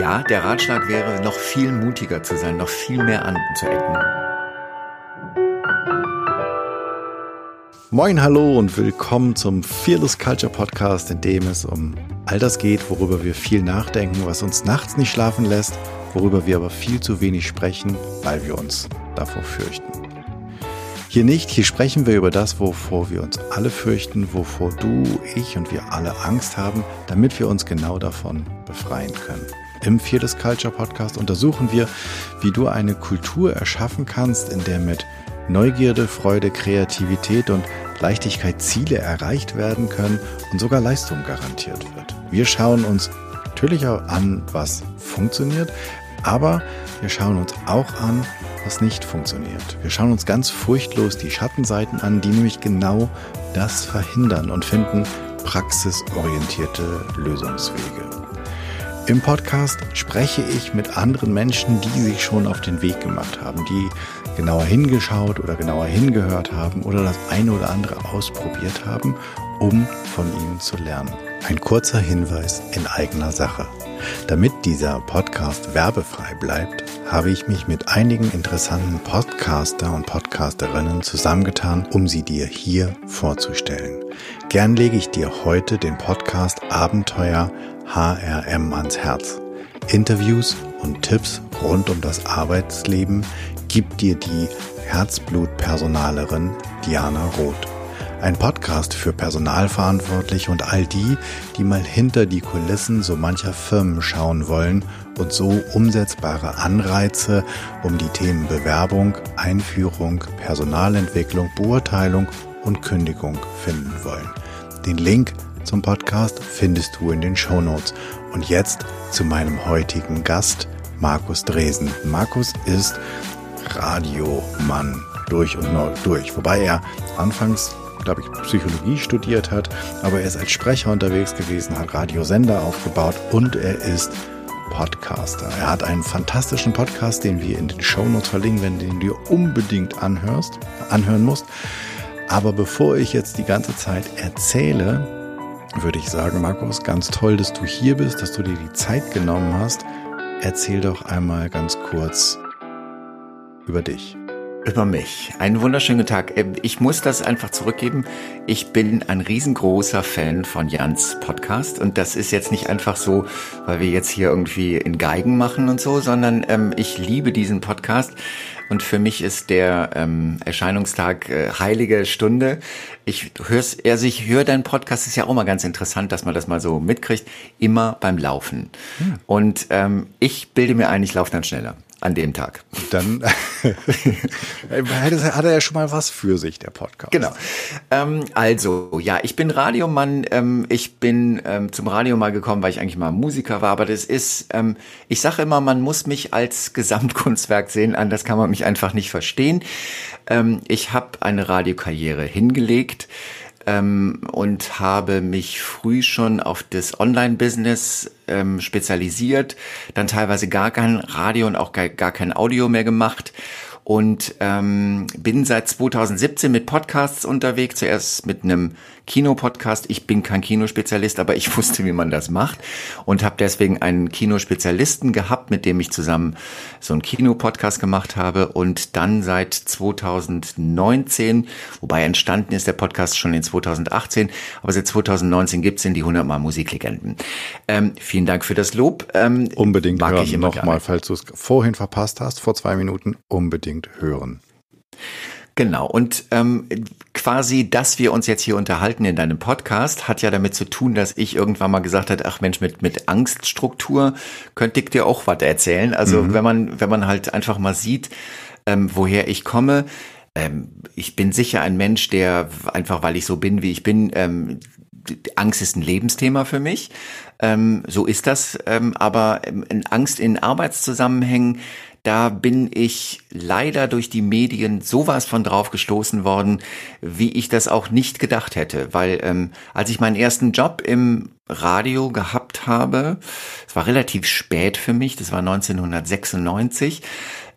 Ja, der Ratschlag wäre, noch viel mutiger zu sein, noch viel mehr anzuecken. Moin, hallo und willkommen zum Fearless Culture Podcast, in dem es um all das geht, worüber wir viel nachdenken, was uns nachts nicht schlafen lässt, worüber wir aber viel zu wenig sprechen, weil wir uns davor fürchten. Hier nicht, hier sprechen wir über das, wovor wir uns alle fürchten, wovor du, ich und wir alle Angst haben, damit wir uns genau davon befreien können. Im Fearless Culture Podcast untersuchen wir, wie du eine Kultur erschaffen kannst, in der mit Neugierde, Freude, Kreativität und Leichtigkeit Ziele erreicht werden können und sogar Leistung garantiert wird. Wir schauen uns natürlich auch an, was funktioniert, aber wir schauen uns auch an, was nicht funktioniert. Wir schauen uns ganz furchtlos die Schattenseiten an, die nämlich genau das verhindern und finden praxisorientierte Lösungswege. Im Podcast spreche ich mit anderen Menschen, die sich schon auf den Weg gemacht haben, die genauer hingeschaut oder genauer hingehört haben oder das eine oder andere ausprobiert haben, um von ihnen zu lernen. Ein kurzer Hinweis in eigener Sache. Damit dieser Podcast werbefrei bleibt, habe ich mich mit einigen interessanten Podcaster und Podcasterinnen zusammengetan, um sie dir hier vorzustellen. Gern lege ich dir heute den Podcast Abenteuer HRM ans Herz. Interviews und Tipps rund um das Arbeitsleben gibt dir die Herzblutpersonalerin Diana Roth. Ein Podcast für Personalverantwortliche und all die, die mal hinter die Kulissen so mancher Firmen schauen wollen und so umsetzbare Anreize um die Themen Bewerbung, Einführung, Personalentwicklung, Beurteilung und Kündigung finden wollen. Den Link zum Podcast findest du in den Show Notes. Und jetzt zu meinem heutigen Gast, Markus Dresen. Markus ist Radiomann durch und durch, wobei er anfangs glaube ich, Psychologie studiert hat, aber er ist als Sprecher unterwegs gewesen, hat Radiosender aufgebaut und er ist Podcaster. Er hat einen fantastischen Podcast, den wir in den Shownotes verlinken den du dir unbedingt anhörst, anhören musst. Aber bevor ich jetzt die ganze Zeit erzähle, würde ich sagen, Markus, ganz toll, dass du hier bist, dass du dir die Zeit genommen hast. Erzähl doch einmal ganz kurz über dich. Über mich. Einen wunderschönen Tag. Ähm, ich muss das einfach zurückgeben. Ich bin ein riesengroßer Fan von Jans Podcast und das ist jetzt nicht einfach so, weil wir jetzt hier irgendwie in Geigen machen und so, sondern ähm, ich liebe diesen Podcast und für mich ist der ähm, Erscheinungstag äh, heilige Stunde. Ich hör's, also ich höre deinen Podcast, ist ja auch mal ganz interessant, dass man das mal so mitkriegt, immer beim Laufen. Hm. Und ähm, ich bilde mir ein, ich laufe dann schneller an dem Tag. Dann hat er ja schon mal was für sich, der Podcast. Genau. Ähm, also, ja, ich bin Radiomann. Ähm, ich bin ähm, zum Radio mal gekommen, weil ich eigentlich mal Musiker war. Aber das ist, ähm, ich sage immer, man muss mich als Gesamtkunstwerk sehen. Anders kann man mich einfach nicht verstehen. Ähm, ich habe eine Radiokarriere hingelegt ähm, und habe mich früh schon auf das Online-Business ähm, spezialisiert, dann teilweise gar kein Radio und auch gar, gar kein Audio mehr gemacht und ähm, bin seit 2017 mit Podcasts unterwegs, zuerst mit einem Kinopodcast. Ich bin kein Kinospezialist, aber ich wusste, wie man das macht und habe deswegen einen Kinospezialisten gehabt, mit dem ich zusammen so einen Kinopodcast gemacht habe und dann seit 2019, wobei entstanden ist der Podcast schon in 2018, aber seit 2019 gibt's in die 100 Mal Musiklegenden. Ähm, vielen Dank für das Lob. Ähm, unbedingt mag hören. ich immer nochmal, falls du es vorhin verpasst hast, vor zwei Minuten, unbedingt hören. Genau. Und ähm, quasi, dass wir uns jetzt hier unterhalten in deinem Podcast, hat ja damit zu tun, dass ich irgendwann mal gesagt habe, ach Mensch, mit, mit Angststruktur könnte ich dir auch was erzählen. Also mhm. wenn man, wenn man halt einfach mal sieht, ähm, woher ich komme, ähm, ich bin sicher ein Mensch, der einfach, weil ich so bin, wie ich bin, ähm, Angst ist ein Lebensthema für mich. Ähm, so ist das. Ähm, aber ähm, Angst in Arbeitszusammenhängen, da bin ich leider durch die Medien sowas von drauf gestoßen worden, wie ich das auch nicht gedacht hätte. Weil ähm, als ich meinen ersten Job im Radio gehabt habe, es war relativ spät für mich, das war 1996,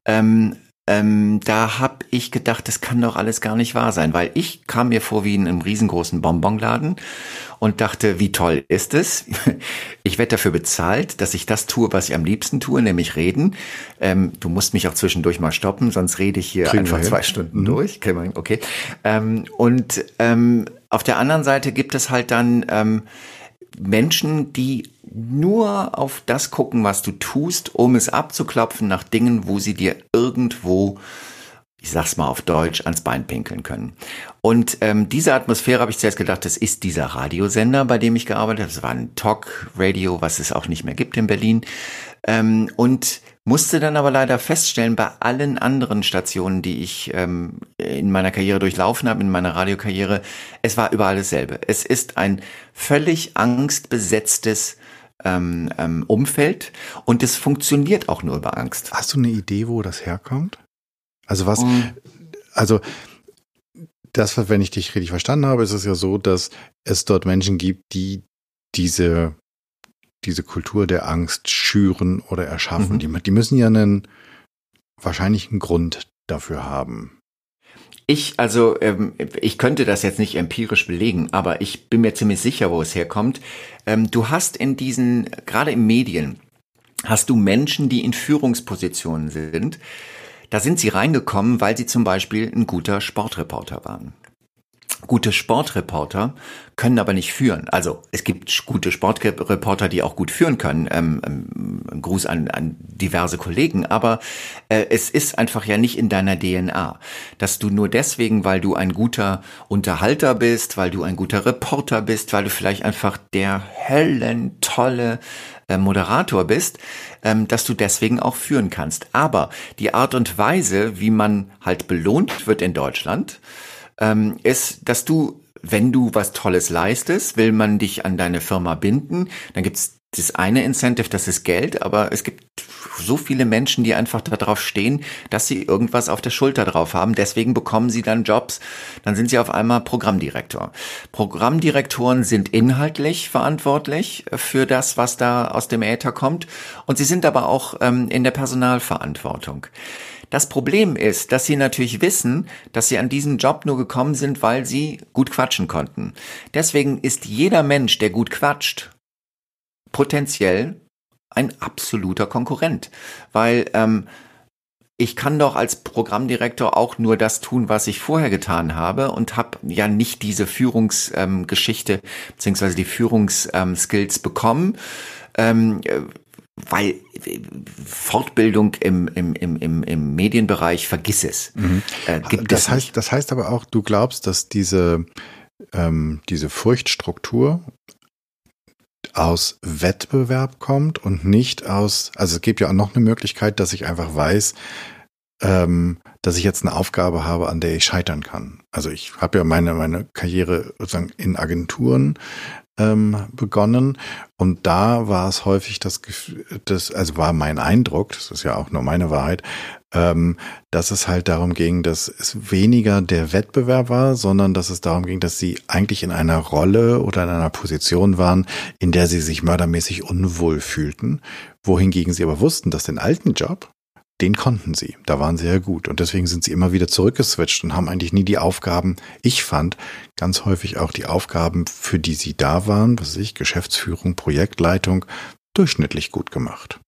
ähm, ähm, da habe ich gedacht, das kann doch alles gar nicht wahr sein, weil ich kam mir vor wie in einem riesengroßen Bonbonladen und dachte, wie toll ist es? Ich werde dafür bezahlt, dass ich das tue, was ich am liebsten tue, nämlich reden. Ähm, du musst mich auch zwischendurch mal stoppen, sonst rede ich hier Kriegen einfach zwei Stunden mhm. durch. Okay. Ähm, und ähm, auf der anderen Seite gibt es halt dann ähm, Menschen, die nur auf das gucken, was du tust, um es abzuklopfen nach Dingen, wo sie dir irgendwo ich sag's mal auf Deutsch, ans Bein pinkeln können. Und ähm, diese Atmosphäre habe ich zuerst gedacht, das ist dieser Radiosender, bei dem ich gearbeitet habe. Das war ein Talk-Radio, was es auch nicht mehr gibt in Berlin. Ähm, und musste dann aber leider feststellen, bei allen anderen Stationen, die ich ähm, in meiner Karriere durchlaufen habe, in meiner Radiokarriere, es war überall dasselbe. Es ist ein völlig angstbesetztes ähm, ähm, Umfeld und es funktioniert auch nur über Angst. Hast du eine Idee, wo das herkommt? Also was, um, also das, wenn ich dich richtig verstanden habe, ist es ja so, dass es dort Menschen gibt, die diese, diese Kultur der Angst schüren oder erschaffen. Mhm. Die, die müssen ja einen wahrscheinlichen Grund dafür haben. Ich, also, ähm, ich könnte das jetzt nicht empirisch belegen, aber ich bin mir ziemlich sicher, wo es herkommt. Ähm, du hast in diesen, gerade in Medien, hast du Menschen, die in Führungspositionen sind. Da sind sie reingekommen, weil sie zum Beispiel ein guter Sportreporter waren. Gute Sportreporter können aber nicht führen. Also es gibt gute Sportreporter, die auch gut führen können. Ähm, ähm, Gruß an, an diverse Kollegen. Aber äh, es ist einfach ja nicht in deiner DNA, dass du nur deswegen, weil du ein guter Unterhalter bist, weil du ein guter Reporter bist, weil du vielleicht einfach der hellen, tolle äh, Moderator bist, ähm, dass du deswegen auch führen kannst. Aber die Art und Weise, wie man halt belohnt wird in Deutschland, ähm, ist, dass du, wenn du was Tolles leistest, will man dich an deine Firma binden. Dann gibt's das eine Incentive, das ist Geld, aber es gibt so viele Menschen, die einfach darauf stehen, dass sie irgendwas auf der Schulter drauf haben. Deswegen bekommen sie dann Jobs. Dann sind sie auf einmal Programmdirektor. Programmdirektoren sind inhaltlich verantwortlich für das, was da aus dem Äther kommt. Und sie sind aber auch ähm, in der Personalverantwortung. Das Problem ist, dass sie natürlich wissen, dass sie an diesen Job nur gekommen sind, weil sie gut quatschen konnten. Deswegen ist jeder Mensch, der gut quatscht, potenziell ein absoluter Konkurrent, weil ähm, ich kann doch als Programmdirektor auch nur das tun, was ich vorher getan habe und habe ja nicht diese Führungsgeschichte ähm, beziehungsweise die Führungsskills ähm, bekommen. Ähm, weil Fortbildung im, im, im, im, im Medienbereich, vergiss es. Mhm. Äh, das, heißt, nicht. das heißt aber auch, du glaubst, dass diese, ähm, diese Furchtstruktur aus Wettbewerb kommt und nicht aus, also es gibt ja auch noch eine Möglichkeit, dass ich einfach weiß, ähm, dass ich jetzt eine Aufgabe habe, an der ich scheitern kann. Also ich habe ja meine, meine Karriere sozusagen in Agenturen ähm, begonnen. Und da war es häufig das Gefühl, das, also war mein Eindruck, das ist ja auch nur meine Wahrheit, ähm, dass es halt darum ging, dass es weniger der Wettbewerb war, sondern dass es darum ging, dass sie eigentlich in einer Rolle oder in einer Position waren, in der sie sich mördermäßig unwohl fühlten, wohingegen sie aber wussten, dass den alten Job, den konnten sie. Da waren sie ja gut. Und deswegen sind sie immer wieder zurückgeswitcht und haben eigentlich nie die Aufgaben, ich fand, ganz häufig auch die Aufgaben, für die sie da waren, was weiß ich, Geschäftsführung, Projektleitung, durchschnittlich gut gemacht.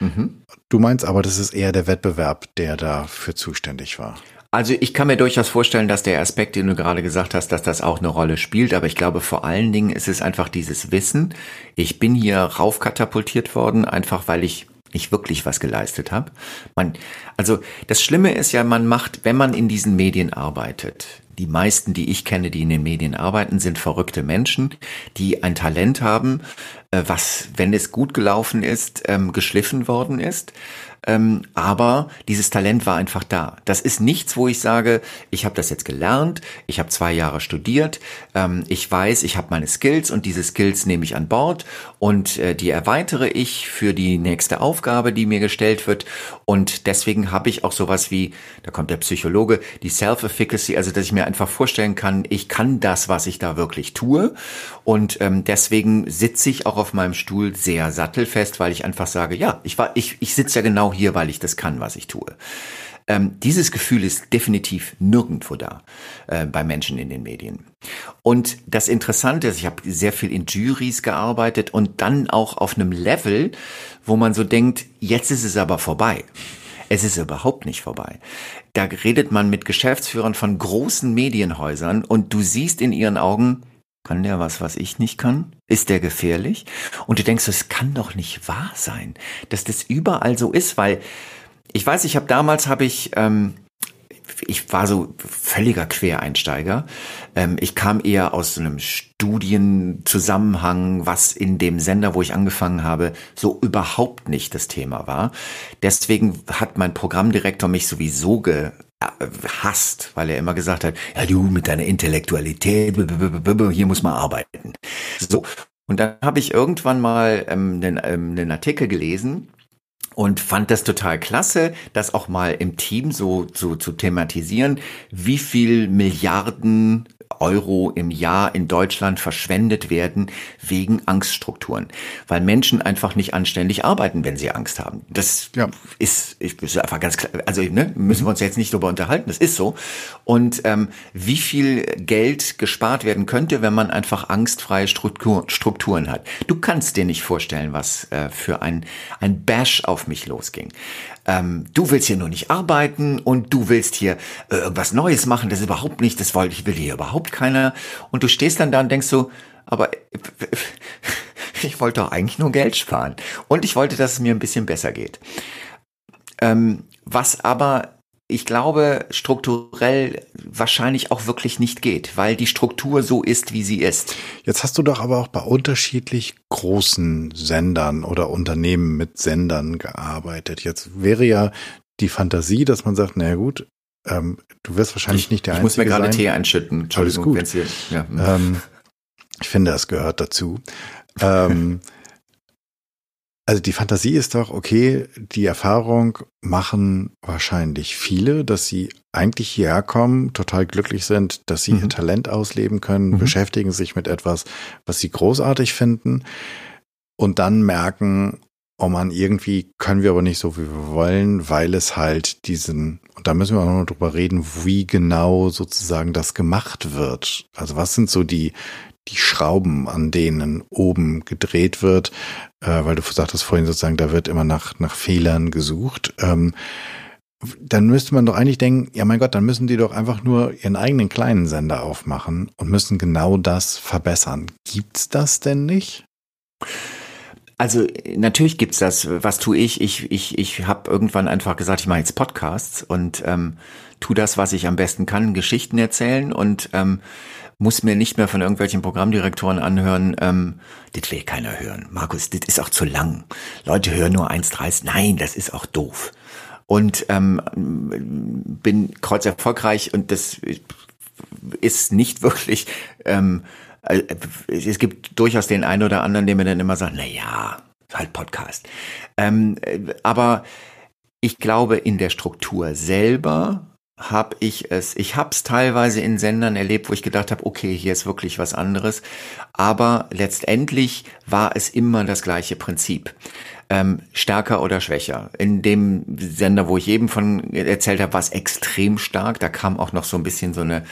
Mhm. Du meinst aber, das ist eher der Wettbewerb, der dafür zuständig war. Also ich kann mir durchaus vorstellen, dass der Aspekt, den du gerade gesagt hast, dass das auch eine Rolle spielt, aber ich glaube vor allen Dingen ist es einfach dieses Wissen. Ich bin hier raufkatapultiert worden, einfach weil ich nicht wirklich was geleistet habe. Man, also das Schlimme ist ja, man macht, wenn man in diesen Medien arbeitet, die meisten, die ich kenne, die in den Medien arbeiten, sind verrückte Menschen, die ein Talent haben, äh, was, wenn es gut gelaufen ist, ähm, geschliffen worden ist ähm, aber dieses Talent war einfach da. Das ist nichts, wo ich sage, ich habe das jetzt gelernt, ich habe zwei Jahre studiert, ähm, ich weiß, ich habe meine Skills und diese Skills nehme ich an Bord und äh, die erweitere ich für die nächste Aufgabe, die mir gestellt wird. Und deswegen habe ich auch sowas wie, da kommt der Psychologe, die Self-Efficacy, also dass ich mir einfach vorstellen kann, ich kann das, was ich da wirklich tue. Und ähm, deswegen sitze ich auch auf meinem Stuhl sehr sattelfest, weil ich einfach sage, ja, ich war, ich, ich sitze ja genau hier, weil ich das kann, was ich tue. Ähm, dieses Gefühl ist definitiv nirgendwo da äh, bei Menschen in den Medien. Und das Interessante ist, ich habe sehr viel in Juries gearbeitet und dann auch auf einem Level, wo man so denkt, jetzt ist es aber vorbei. Es ist überhaupt nicht vorbei. Da redet man mit Geschäftsführern von großen Medienhäusern und du siehst in ihren Augen, kann der was, was ich nicht kann? Ist der gefährlich? Und du denkst, es kann doch nicht wahr sein, dass das überall so ist, weil ich weiß, ich habe damals habe ich ähm, ich war so völliger Quereinsteiger. Ähm, ich kam eher aus einem Studienzusammenhang, was in dem Sender, wo ich angefangen habe, so überhaupt nicht das Thema war. Deswegen hat mein Programmdirektor mich sowieso gehasst, weil er immer gesagt hat, ja du mit deiner Intellektualität, hier muss man arbeiten. So. Und dann habe ich irgendwann mal ähm, einen, ähm, einen Artikel gelesen, und fand das total klasse, das auch mal im Team so, so zu thematisieren, wie viel Milliarden Euro im Jahr in Deutschland verschwendet werden wegen Angststrukturen, weil Menschen einfach nicht anständig arbeiten, wenn sie Angst haben. Das ja. ist, ist einfach ganz klar. Also ne, müssen wir uns jetzt nicht darüber unterhalten. Das ist so. Und ähm, wie viel Geld gespart werden könnte, wenn man einfach angstfreie Struktur, Strukturen hat. Du kannst dir nicht vorstellen, was äh, für ein ein Bash auf mich losging ähm, du willst hier nur nicht arbeiten und du willst hier äh, irgendwas Neues machen, das ist überhaupt nicht, das wollte ich, will hier überhaupt keiner. Und du stehst dann da und denkst so, aber ich wollte doch eigentlich nur Geld sparen. Und ich wollte, dass es mir ein bisschen besser geht. Ähm, was aber ich glaube, strukturell wahrscheinlich auch wirklich nicht geht, weil die Struktur so ist, wie sie ist. Jetzt hast du doch aber auch bei unterschiedlich großen Sendern oder Unternehmen mit Sendern gearbeitet. Jetzt wäre ja die Fantasie, dass man sagt, naja gut, ähm, du wirst wahrscheinlich ich, nicht der ich Einzige sein. Ich muss mir gerade Tee einschütten. Alles gut. Hier, ja. ähm, ich finde, es gehört dazu. ähm, Also die Fantasie ist doch, okay, die Erfahrung machen wahrscheinlich viele, dass sie eigentlich hierher kommen, total glücklich sind, dass sie mhm. ihr Talent ausleben können, mhm. beschäftigen sich mit etwas, was sie großartig finden und dann merken, oh man, irgendwie können wir aber nicht so, wie wir wollen, weil es halt diesen, und da müssen wir auch noch drüber reden, wie genau sozusagen das gemacht wird. Also was sind so die, die Schrauben, an denen oben gedreht wird, äh, weil du sagtest vorhin sozusagen, da wird immer nach, nach Fehlern gesucht. Ähm, dann müsste man doch eigentlich denken, ja mein Gott, dann müssen die doch einfach nur ihren eigenen kleinen Sender aufmachen und müssen genau das verbessern. Gibt's das denn nicht? Also natürlich gibt's das. Was tue ich? Ich ich ich habe irgendwann einfach gesagt, ich mache jetzt Podcasts und ähm, tu das, was ich am besten kann, Geschichten erzählen und ähm, muss mir nicht mehr von irgendwelchen Programmdirektoren anhören, ähm, das will keiner hören. Markus, das ist auch zu lang. Leute hören nur 1,30. Nein, das ist auch doof. Und ähm, bin kreuz erfolgreich und das ist nicht wirklich, ähm, äh, es gibt durchaus den einen oder anderen, der mir dann immer sagt, na ja, halt Podcast. Ähm, äh, aber ich glaube, in der Struktur selber habe ich es. Ich habe es teilweise in Sendern erlebt, wo ich gedacht habe, okay, hier ist wirklich was anderes. Aber letztendlich war es immer das gleiche Prinzip. Ähm, stärker oder schwächer. In dem Sender, wo ich eben von erzählt habe, war es extrem stark. Da kam auch noch so ein bisschen so eine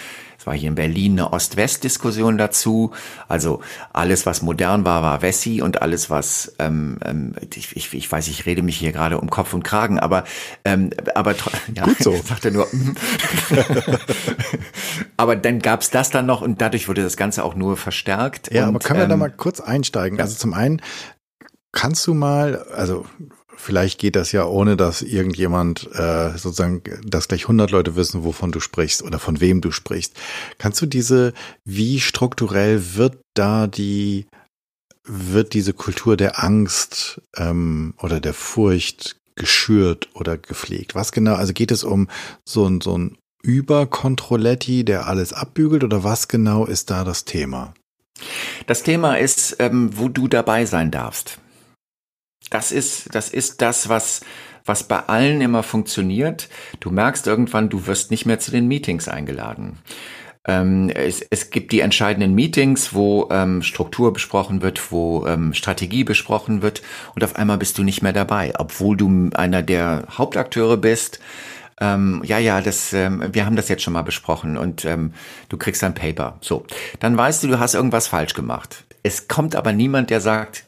war hier in Berlin eine Ost-West-Diskussion dazu. Also alles, was modern war, war Wessi und alles, was ähm, ähm, ich, ich, ich weiß, ich rede mich hier gerade um Kopf und Kragen, aber ähm, aber ja, Gut so. sagt er nur. Mm. aber dann gab's das dann noch und dadurch wurde das Ganze auch nur verstärkt. Ja, und, aber können wir ähm, da mal kurz einsteigen? Ja. Also zum einen kannst du mal, also vielleicht geht das ja ohne, dass irgendjemand äh, sozusagen, dass gleich 100 Leute wissen, wovon du sprichst oder von wem du sprichst. Kannst du diese, wie strukturell wird da die, wird diese Kultur der Angst ähm, oder der Furcht geschürt oder gepflegt? Was genau, also geht es um so ein, so ein Überkontrolletti, der alles abbügelt oder was genau ist da das Thema? Das Thema ist, ähm, wo du dabei sein darfst. Das ist, das ist das, was, was bei allen immer funktioniert. Du merkst irgendwann, du wirst nicht mehr zu den Meetings eingeladen. Ähm, es, es gibt die entscheidenden Meetings, wo ähm, Struktur besprochen wird, wo ähm, Strategie besprochen wird und auf einmal bist du nicht mehr dabei, obwohl du einer der Hauptakteure bist. ähm, ja, ja, das, ähm, wir haben das jetzt schon mal besprochen und ähm, du kriegst ein Paper. So, dann weißt du, du hast irgendwas falsch gemacht. Es kommt aber niemand, der sagt,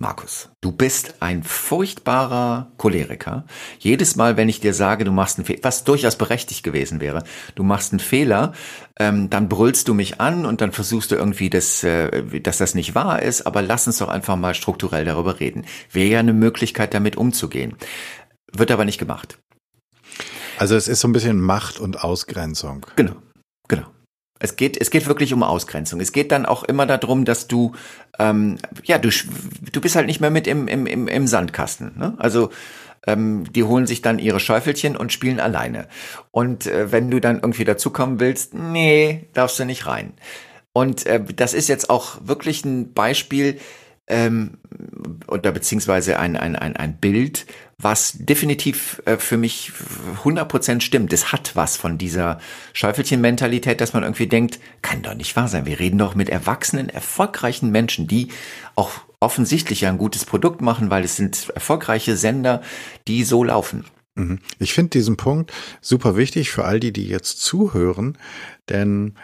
Markus, du bist ein furchtbarer Choleriker. Jedes Mal, wenn ich dir sage, du machst einen Fehler, was durchaus berechtigt gewesen wäre, du machst einen Fehler, ähm, dann brüllst du mich an und dann versuchst du irgendwie, das, äh, dass das nicht wahr ist, aber lass uns doch einfach mal strukturell darüber reden. Wäre ja eine Möglichkeit, damit umzugehen. Wird aber nicht gemacht. Also es ist so ein bisschen Macht und Ausgrenzung. Genau, genau. Es geht, es geht wirklich um Ausgrenzung. Es geht dann auch immer darum, dass du, ähm, ja, du, du bist halt nicht mehr mit im, im, im, im Sandkasten. Ne? Also ähm, die holen sich dann ihre Schäufelchen und spielen alleine. Und äh, wenn du dann irgendwie dazukommen willst, nee, darfst du nicht rein. Und äh, das ist jetzt auch wirklich ein Beispiel, ähm, oder beziehungsweise ein, ein, ein, ein Bild, was definitiv äh, für mich 100% stimmt. Es hat was von dieser Schäufelchen-Mentalität, dass man irgendwie denkt, kann doch nicht wahr sein. Wir reden doch mit erwachsenen, erfolgreichen Menschen, die auch offensichtlich ein gutes Produkt machen, weil es sind erfolgreiche Sender, die so laufen. Mhm. Ich finde diesen Punkt super wichtig für all die, die jetzt zuhören, denn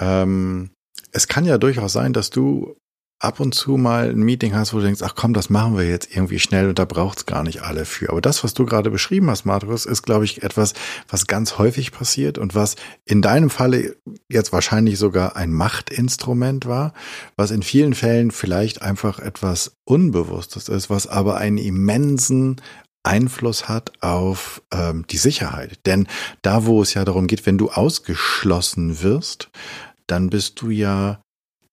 ähm, es kann ja durchaus sein, dass du ab und zu mal ein Meeting hast, wo du denkst, ach komm, das machen wir jetzt irgendwie schnell und da braucht's gar nicht alle für. Aber das, was du gerade beschrieben hast, Markus, ist, glaube ich, etwas, was ganz häufig passiert und was in deinem Falle jetzt wahrscheinlich sogar ein Machtinstrument war, was in vielen Fällen vielleicht einfach etwas Unbewusstes ist, was aber einen immensen Einfluss hat auf ähm, die Sicherheit. Denn da, wo es ja darum geht, wenn du ausgeschlossen wirst, dann bist du ja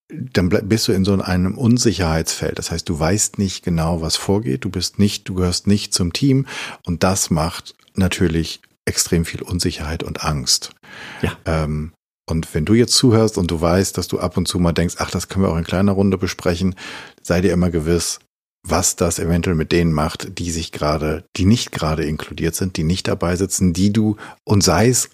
dann bist du in so einem Unsicherheitsfeld. Das heißt, du weißt nicht genau, was vorgeht. Du bist nicht, du gehörst nicht zum Team. Und das macht natürlich extrem viel Unsicherheit und Angst. Ja. Ähm, und wenn du jetzt zuhörst und du weißt, dass du ab und zu mal denkst, ach, das können wir auch in kleiner Runde besprechen, sei dir immer gewiss, was das eventuell mit denen macht, die sich gerade, die nicht gerade inkludiert sind, die nicht dabei sitzen, die du, und sei es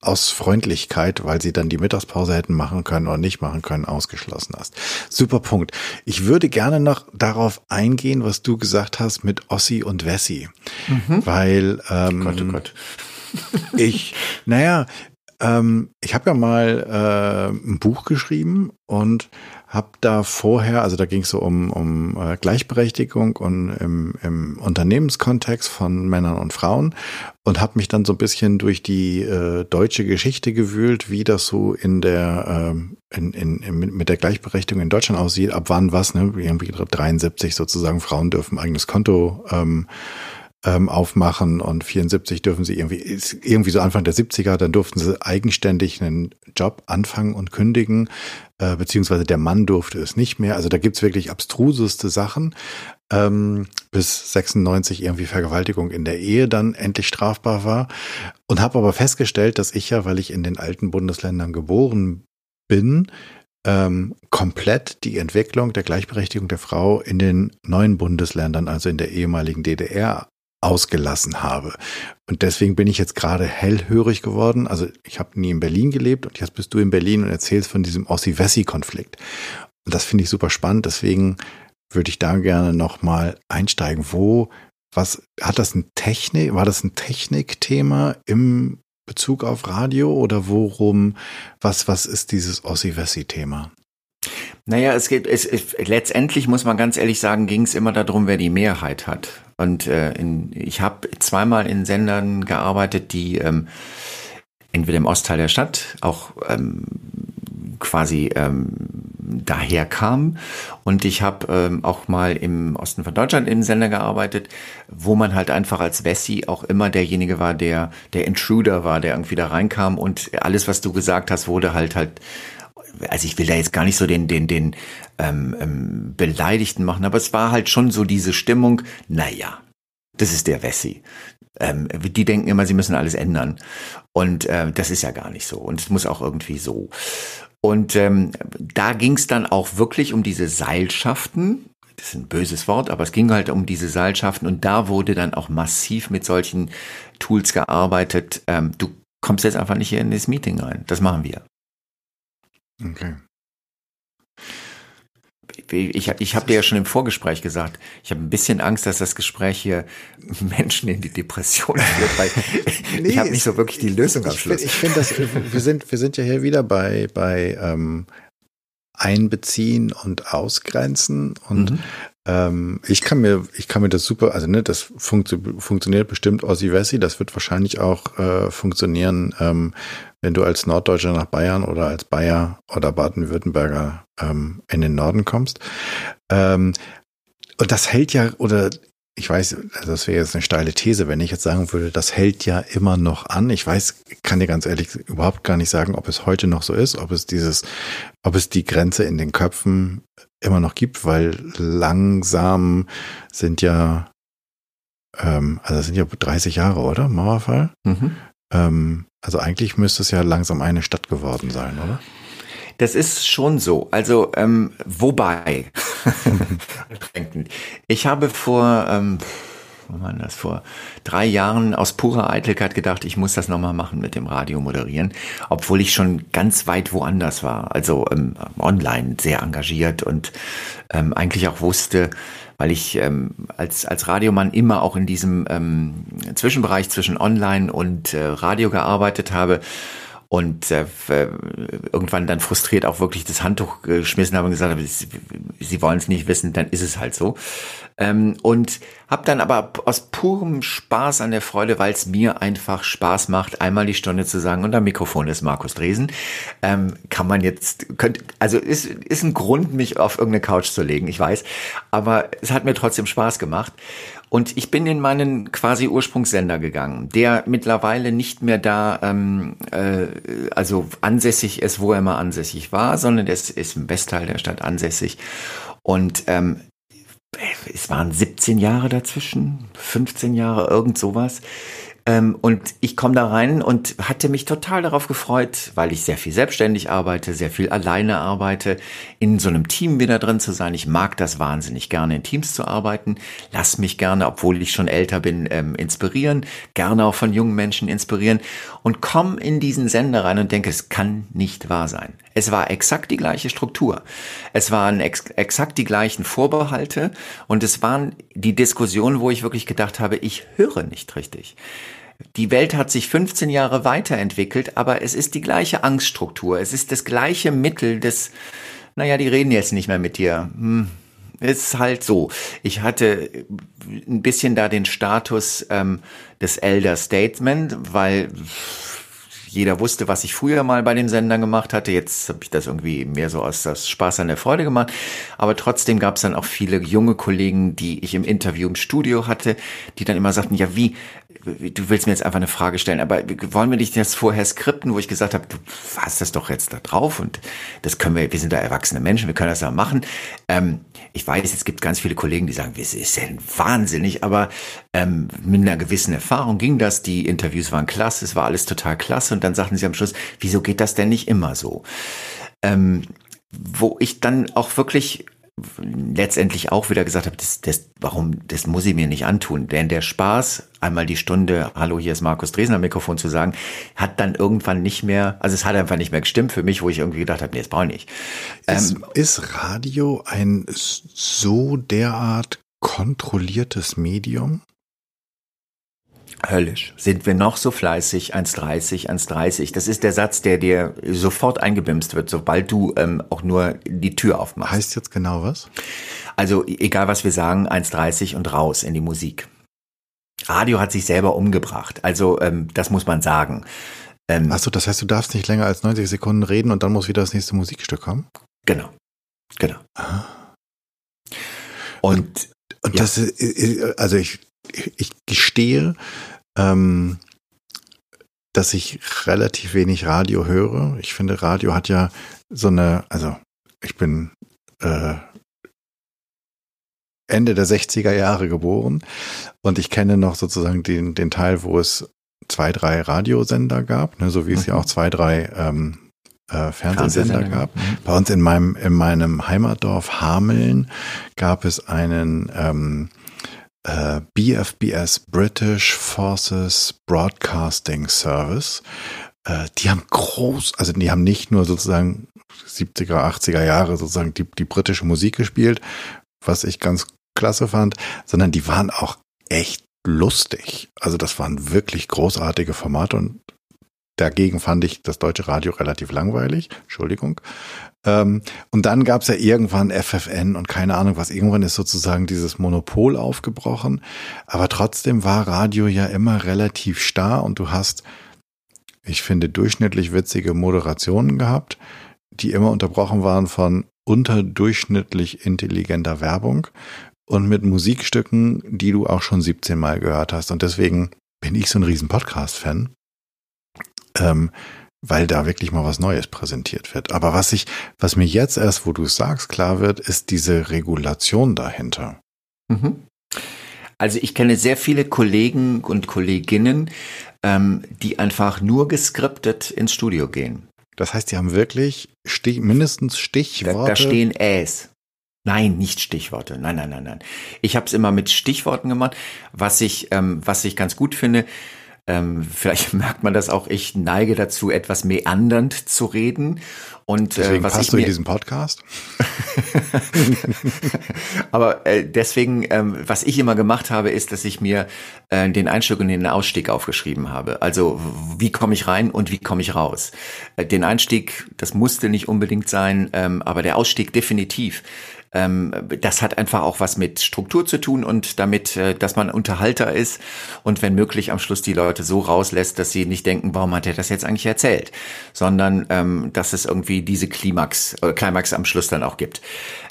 aus Freundlichkeit, weil sie dann die Mittagspause hätten machen können oder nicht machen können, ausgeschlossen hast. Super Punkt. Ich würde gerne noch darauf eingehen, was du gesagt hast mit Ossi und Wessi. Mhm. Weil ähm, oh Gott, oh Gott. ich, naja, ähm, ich habe ja mal äh, ein Buch geschrieben und habe da vorher, also da ging es so um, um äh, Gleichberechtigung und im, im Unternehmenskontext von Männern und Frauen und habe mich dann so ein bisschen durch die äh, deutsche Geschichte gewühlt, wie das so in der äh, in, in, in, mit der Gleichberechtigung in Deutschland aussieht, ab wann was, ne, irgendwie 73 sozusagen Frauen dürfen eigenes Konto ähm, ähm, aufmachen und 74 dürfen sie irgendwie, irgendwie so Anfang der 70er, dann durften sie eigenständig einen Job anfangen und kündigen, äh, beziehungsweise der Mann durfte es nicht mehr. Also da gibt's wirklich abstruseste Sachen. Ähm, bis 96 irgendwie Vergewaltigung in der Ehe dann endlich strafbar war. Und habe aber festgestellt, dass ich ja, weil ich in den alten Bundesländern geboren bin, ähm, komplett die Entwicklung der Gleichberechtigung der Frau in den neuen Bundesländern, also in der ehemaligen DDR, ausgelassen habe. Und deswegen bin ich jetzt gerade hellhörig geworden. Also ich habe nie in Berlin gelebt und jetzt bist du in Berlin und erzählst von diesem Ossi-Wessi-Konflikt. Und das finde ich super spannend. Deswegen würde ich da gerne nochmal einsteigen. Wo, was, hat das ein Technik, war das ein Technikthema im Bezug auf Radio oder worum, was, was ist dieses Ossi-Wessi-Thema? Naja, es geht, es, es, letztendlich muss man ganz ehrlich sagen, ging es immer darum, wer die Mehrheit hat. Und äh, in, ich habe zweimal in Sendern gearbeitet, die ähm, entweder im Ostteil der Stadt auch ähm, quasi ähm, daher kam. Und ich habe ähm, auch mal im Osten von Deutschland im Sender gearbeitet, wo man halt einfach als Wessi auch immer derjenige war, der der Intruder war, der irgendwie da reinkam und alles, was du gesagt hast, wurde halt halt also ich will da jetzt gar nicht so den, den, den ähm, ähm, Beleidigten machen, aber es war halt schon so diese Stimmung, naja, das ist der Wessi. Ähm, die denken immer, sie müssen alles ändern. Und äh, das ist ja gar nicht so. Und es muss auch irgendwie so. Und ähm, da ging es dann auch wirklich um diese Seilschaften. Das ist ein böses Wort, aber es ging halt um diese Seilschaften und da wurde dann auch massiv mit solchen Tools gearbeitet. Ähm, du kommst jetzt einfach nicht hier in das Meeting rein. Das machen wir. Okay. ich, ich habe dir ja schon im Vorgespräch gesagt, ich habe ein bisschen Angst, dass das Gespräch hier Menschen in die Depression führt, weil nee, ich habe nicht so wirklich die Lösung am Schluss. Ich finde, das, wir sind, wir sind ja hier wieder bei, bei ähm, Einbeziehen und Ausgrenzen und mhm. ähm, ich kann mir, ich kann mir das super, also ne, das funktio funktioniert bestimmt Ossi Wessi, das wird wahrscheinlich auch äh, funktionieren, ähm, wenn du als Norddeutscher nach Bayern oder als Bayer oder Baden-Württemberger ähm, in den Norden kommst. Ähm, und das hält ja, oder ich weiß, das wäre jetzt eine steile These, wenn ich jetzt sagen würde, das hält ja immer noch an. Ich weiß, kann dir ganz ehrlich überhaupt gar nicht sagen, ob es heute noch so ist, ob es dieses, ob es die Grenze in den Köpfen immer noch gibt, weil langsam sind ja, ähm, also sind ja 30 Jahre, oder? Mauerfall. Mhm. Ähm, also eigentlich müsste es ja langsam eine Stadt geworden sein, oder? Das ist schon so. Also, ähm, wobei, ich habe vor, ähm, wo war das, vor drei Jahren. Aus purer Eitelkeit gedacht, ich muss das nochmal machen mit dem Radio moderieren, obwohl ich schon ganz weit woanders war, also ähm, online sehr engagiert und ähm, eigentlich auch wusste, weil ich ähm, als, als Radiomann immer auch in diesem ähm, Zwischenbereich zwischen Online und äh, Radio gearbeitet habe und äh, irgendwann dann frustriert auch wirklich das Handtuch geschmissen habe und gesagt habe, sie, sie wollen es nicht wissen, dann ist es halt so. Ähm, und habe dann aber aus purem Spaß an der Freude, weil es mir einfach Spaß macht, einmal die Stunde zu sagen, und am Mikrofon ist Markus Dresen, ähm, kann man jetzt, könnt, also ist, ist ein Grund, mich auf irgendeine Couch zu legen, ich weiß, aber es hat mir trotzdem Spaß gemacht. Und ich bin in meinen quasi Ursprungssender gegangen, der mittlerweile nicht mehr da, ähm, äh, also ansässig ist, wo er mal ansässig war, sondern es ist im Westteil der Stadt ansässig. Und ähm, es waren 17 Jahre dazwischen, 15 Jahre, irgend sowas. Ähm, und ich komme da rein und hatte mich total darauf gefreut, weil ich sehr viel selbstständig arbeite, sehr viel alleine arbeite, in so einem Team wieder drin zu sein. Ich mag das wahnsinnig gerne, in Teams zu arbeiten. Lass mich gerne, obwohl ich schon älter bin, ähm, inspirieren, gerne auch von jungen Menschen inspirieren und komme in diesen Sender rein und denke, es kann nicht wahr sein. Es war exakt die gleiche Struktur. Es waren ex exakt die gleichen Vorbehalte und es waren die Diskussionen, wo ich wirklich gedacht habe, ich höre nicht richtig. Die Welt hat sich 15 Jahre weiterentwickelt, aber es ist die gleiche Angststruktur. Es ist das gleiche Mittel des, naja, die reden jetzt nicht mehr mit dir. Hm, ist halt so. Ich hatte ein bisschen da den Status ähm, des Elder Statesman, weil jeder wusste, was ich früher mal bei den Sendern gemacht hatte. Jetzt habe ich das irgendwie mehr so aus das Spaß an der Freude gemacht. Aber trotzdem gab es dann auch viele junge Kollegen, die ich im Interview im Studio hatte, die dann immer sagten, ja, wie, du willst mir jetzt einfach eine Frage stellen, aber wollen wir dich jetzt vorher skripten, wo ich gesagt habe, du hast das doch jetzt da drauf und das können wir, wir sind da erwachsene Menschen, wir können das ja machen. Ähm, ich weiß, es gibt ganz viele Kollegen, die sagen, es ist ja wahnsinnig, aber ähm, mit einer gewissen Erfahrung ging das, die Interviews waren klasse, es war alles total klasse. Und dann sagten sie am Schluss, wieso geht das denn nicht immer so? Ähm, wo ich dann auch wirklich letztendlich auch wieder gesagt habe, das, das, warum, das muss ich mir nicht antun. Denn der Spaß, einmal die Stunde, hallo, hier ist Markus Dresen am Mikrofon zu sagen, hat dann irgendwann nicht mehr, also es hat einfach nicht mehr gestimmt für mich, wo ich irgendwie gedacht habe, nee, das brauche ich nicht. Ist, ähm, ist Radio ein so derart kontrolliertes Medium? Höllisch. Sind wir noch so fleißig? 1,30, 1,30. Das ist der Satz, der dir sofort eingebimst wird, sobald du ähm, auch nur die Tür aufmachst. Heißt jetzt genau was? Also egal, was wir sagen, 1,30 und raus in die Musik. Radio hat sich selber umgebracht. Also ähm, das muss man sagen. Ähm, Achso, das heißt, du darfst nicht länger als 90 Sekunden reden und dann muss wieder das nächste Musikstück kommen? Genau. Genau. Ah. Und, und ja. das ist, also ich ich gestehe, ähm, dass ich relativ wenig Radio höre. Ich finde, Radio hat ja so eine, also ich bin äh, Ende der 60er Jahre geboren und ich kenne noch sozusagen den, den Teil, wo es zwei, drei Radiosender gab, ne, so wie es ja mhm. auch zwei, drei ähm, äh, Fernsehsender gab. Mhm. Bei uns in meinem, in meinem Heimatdorf Hameln gab es einen ähm, äh, BFBS British Forces Broadcasting Service. Äh, die haben groß, also die haben nicht nur sozusagen 70er, 80er Jahre sozusagen die, die britische Musik gespielt, was ich ganz klasse fand, sondern die waren auch echt lustig. Also das waren wirklich großartige Formate und dagegen fand ich das deutsche Radio relativ langweilig. Entschuldigung. Ähm, und dann gab es ja irgendwann FFN und keine Ahnung was. Irgendwann ist sozusagen dieses Monopol aufgebrochen. Aber trotzdem war Radio ja immer relativ starr und du hast, ich finde, durchschnittlich witzige Moderationen gehabt, die immer unterbrochen waren von unterdurchschnittlich intelligenter Werbung und mit Musikstücken, die du auch schon 17 Mal gehört hast. Und deswegen bin ich so ein riesen Podcast-Fan, ähm, weil da wirklich mal was Neues präsentiert wird. Aber was ich, was mir jetzt erst, wo du es sagst, klar wird, ist diese Regulation dahinter. Mhm. Also ich kenne sehr viele Kollegen und Kolleginnen, ähm, die einfach nur geskriptet ins Studio gehen. Das heißt, die haben wirklich Stich, mindestens Stichworte. Da, da stehen Äs. Nein, nicht Stichworte. Nein, nein, nein, nein. Ich habe es immer mit Stichworten gemacht. Was ich, ähm, was ich ganz gut finde, ähm, vielleicht merkt man das auch, ich neige dazu, etwas meandernd zu reden. Und äh, deswegen äh, was passt ich du in diesen Podcast? Aber äh, deswegen, ähm, was ich immer gemacht habe, ist, dass ich mir äh, den Einstieg und den Ausstieg aufgeschrieben habe. Also wie komme ich rein und wie komme ich raus? Äh, den Einstieg, das musste nicht unbedingt sein, ähm, aber der Ausstieg definitiv. Ähm, das hat einfach auch was mit Struktur zu tun und damit, äh, dass man Unterhalter ist und wenn möglich am Schluss die Leute so rauslässt, dass sie nicht denken, warum hat er das jetzt eigentlich erzählt, sondern ähm, dass es irgendwie diese Klimax, äh, Climax am Schluss dann auch gibt.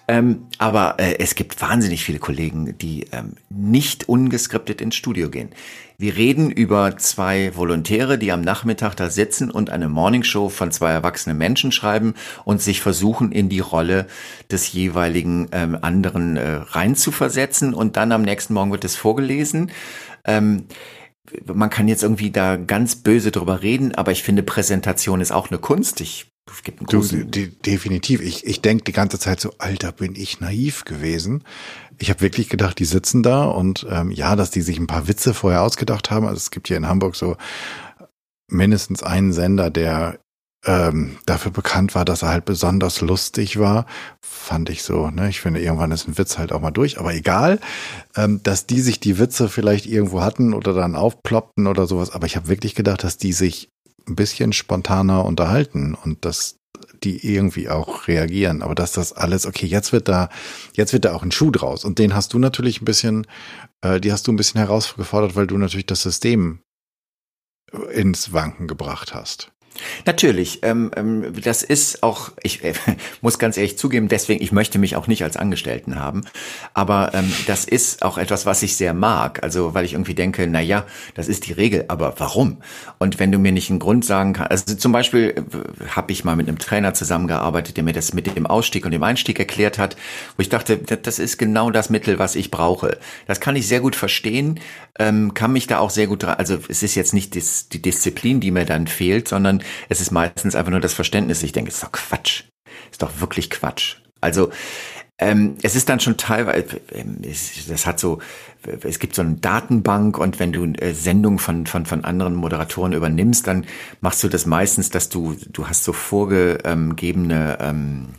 Ähm, aber äh, es gibt wahnsinnig viele Kollegen, die ähm, nicht ungeskriptet ins Studio gehen. Wir reden über zwei Volontäre, die am Nachmittag da sitzen und eine Morningshow von zwei erwachsenen Menschen schreiben und sich versuchen, in die Rolle des jeweiligen ähm, anderen äh, reinzuversetzen. Und dann am nächsten Morgen wird es vorgelesen. Ähm, man kann jetzt irgendwie da ganz böse drüber reden, aber ich finde, Präsentation ist auch eine Kunst. Ich gibt einen du, de definitiv. Ich, ich denke die ganze Zeit so, Alter, bin ich naiv gewesen. Ich habe wirklich gedacht, die sitzen da und ähm, ja, dass die sich ein paar Witze vorher ausgedacht haben. Also es gibt hier in Hamburg so mindestens einen Sender, der ähm, dafür bekannt war, dass er halt besonders lustig war. Fand ich so, ne? Ich finde, irgendwann ist ein Witz halt auch mal durch, aber egal, ähm, dass die sich die Witze vielleicht irgendwo hatten oder dann aufploppten oder sowas. Aber ich habe wirklich gedacht, dass die sich ein bisschen spontaner unterhalten und dass die irgendwie auch reagieren. Aber dass das alles, okay, jetzt wird da, jetzt wird da auch ein Schuh draus. Und den hast du natürlich ein bisschen, äh, die hast du ein bisschen herausgefordert, weil du natürlich das System ins Wanken gebracht hast. Natürlich, ähm, ähm, das ist auch, ich äh, muss ganz ehrlich zugeben, deswegen, ich möchte mich auch nicht als Angestellten haben, aber ähm, das ist auch etwas, was ich sehr mag, also weil ich irgendwie denke, na ja, das ist die Regel, aber warum? Und wenn du mir nicht einen Grund sagen kannst, also zum Beispiel äh, habe ich mal mit einem Trainer zusammengearbeitet, der mir das mit dem Ausstieg und dem Einstieg erklärt hat, wo ich dachte, das ist genau das Mittel, was ich brauche. Das kann ich sehr gut verstehen, ähm, kann mich da auch sehr gut, also es ist jetzt nicht dis, die Disziplin, die mir dann fehlt, sondern es ist meistens einfach nur das Verständnis. Ich denke, es ist doch Quatsch. Ist doch wirklich Quatsch. Also ähm, es ist dann schon teilweise, ähm, das hat so, es gibt so eine Datenbank und wenn du äh, Sendungen von, von, von anderen Moderatoren übernimmst, dann machst du das meistens, dass du, du hast so vorgegebene ähm,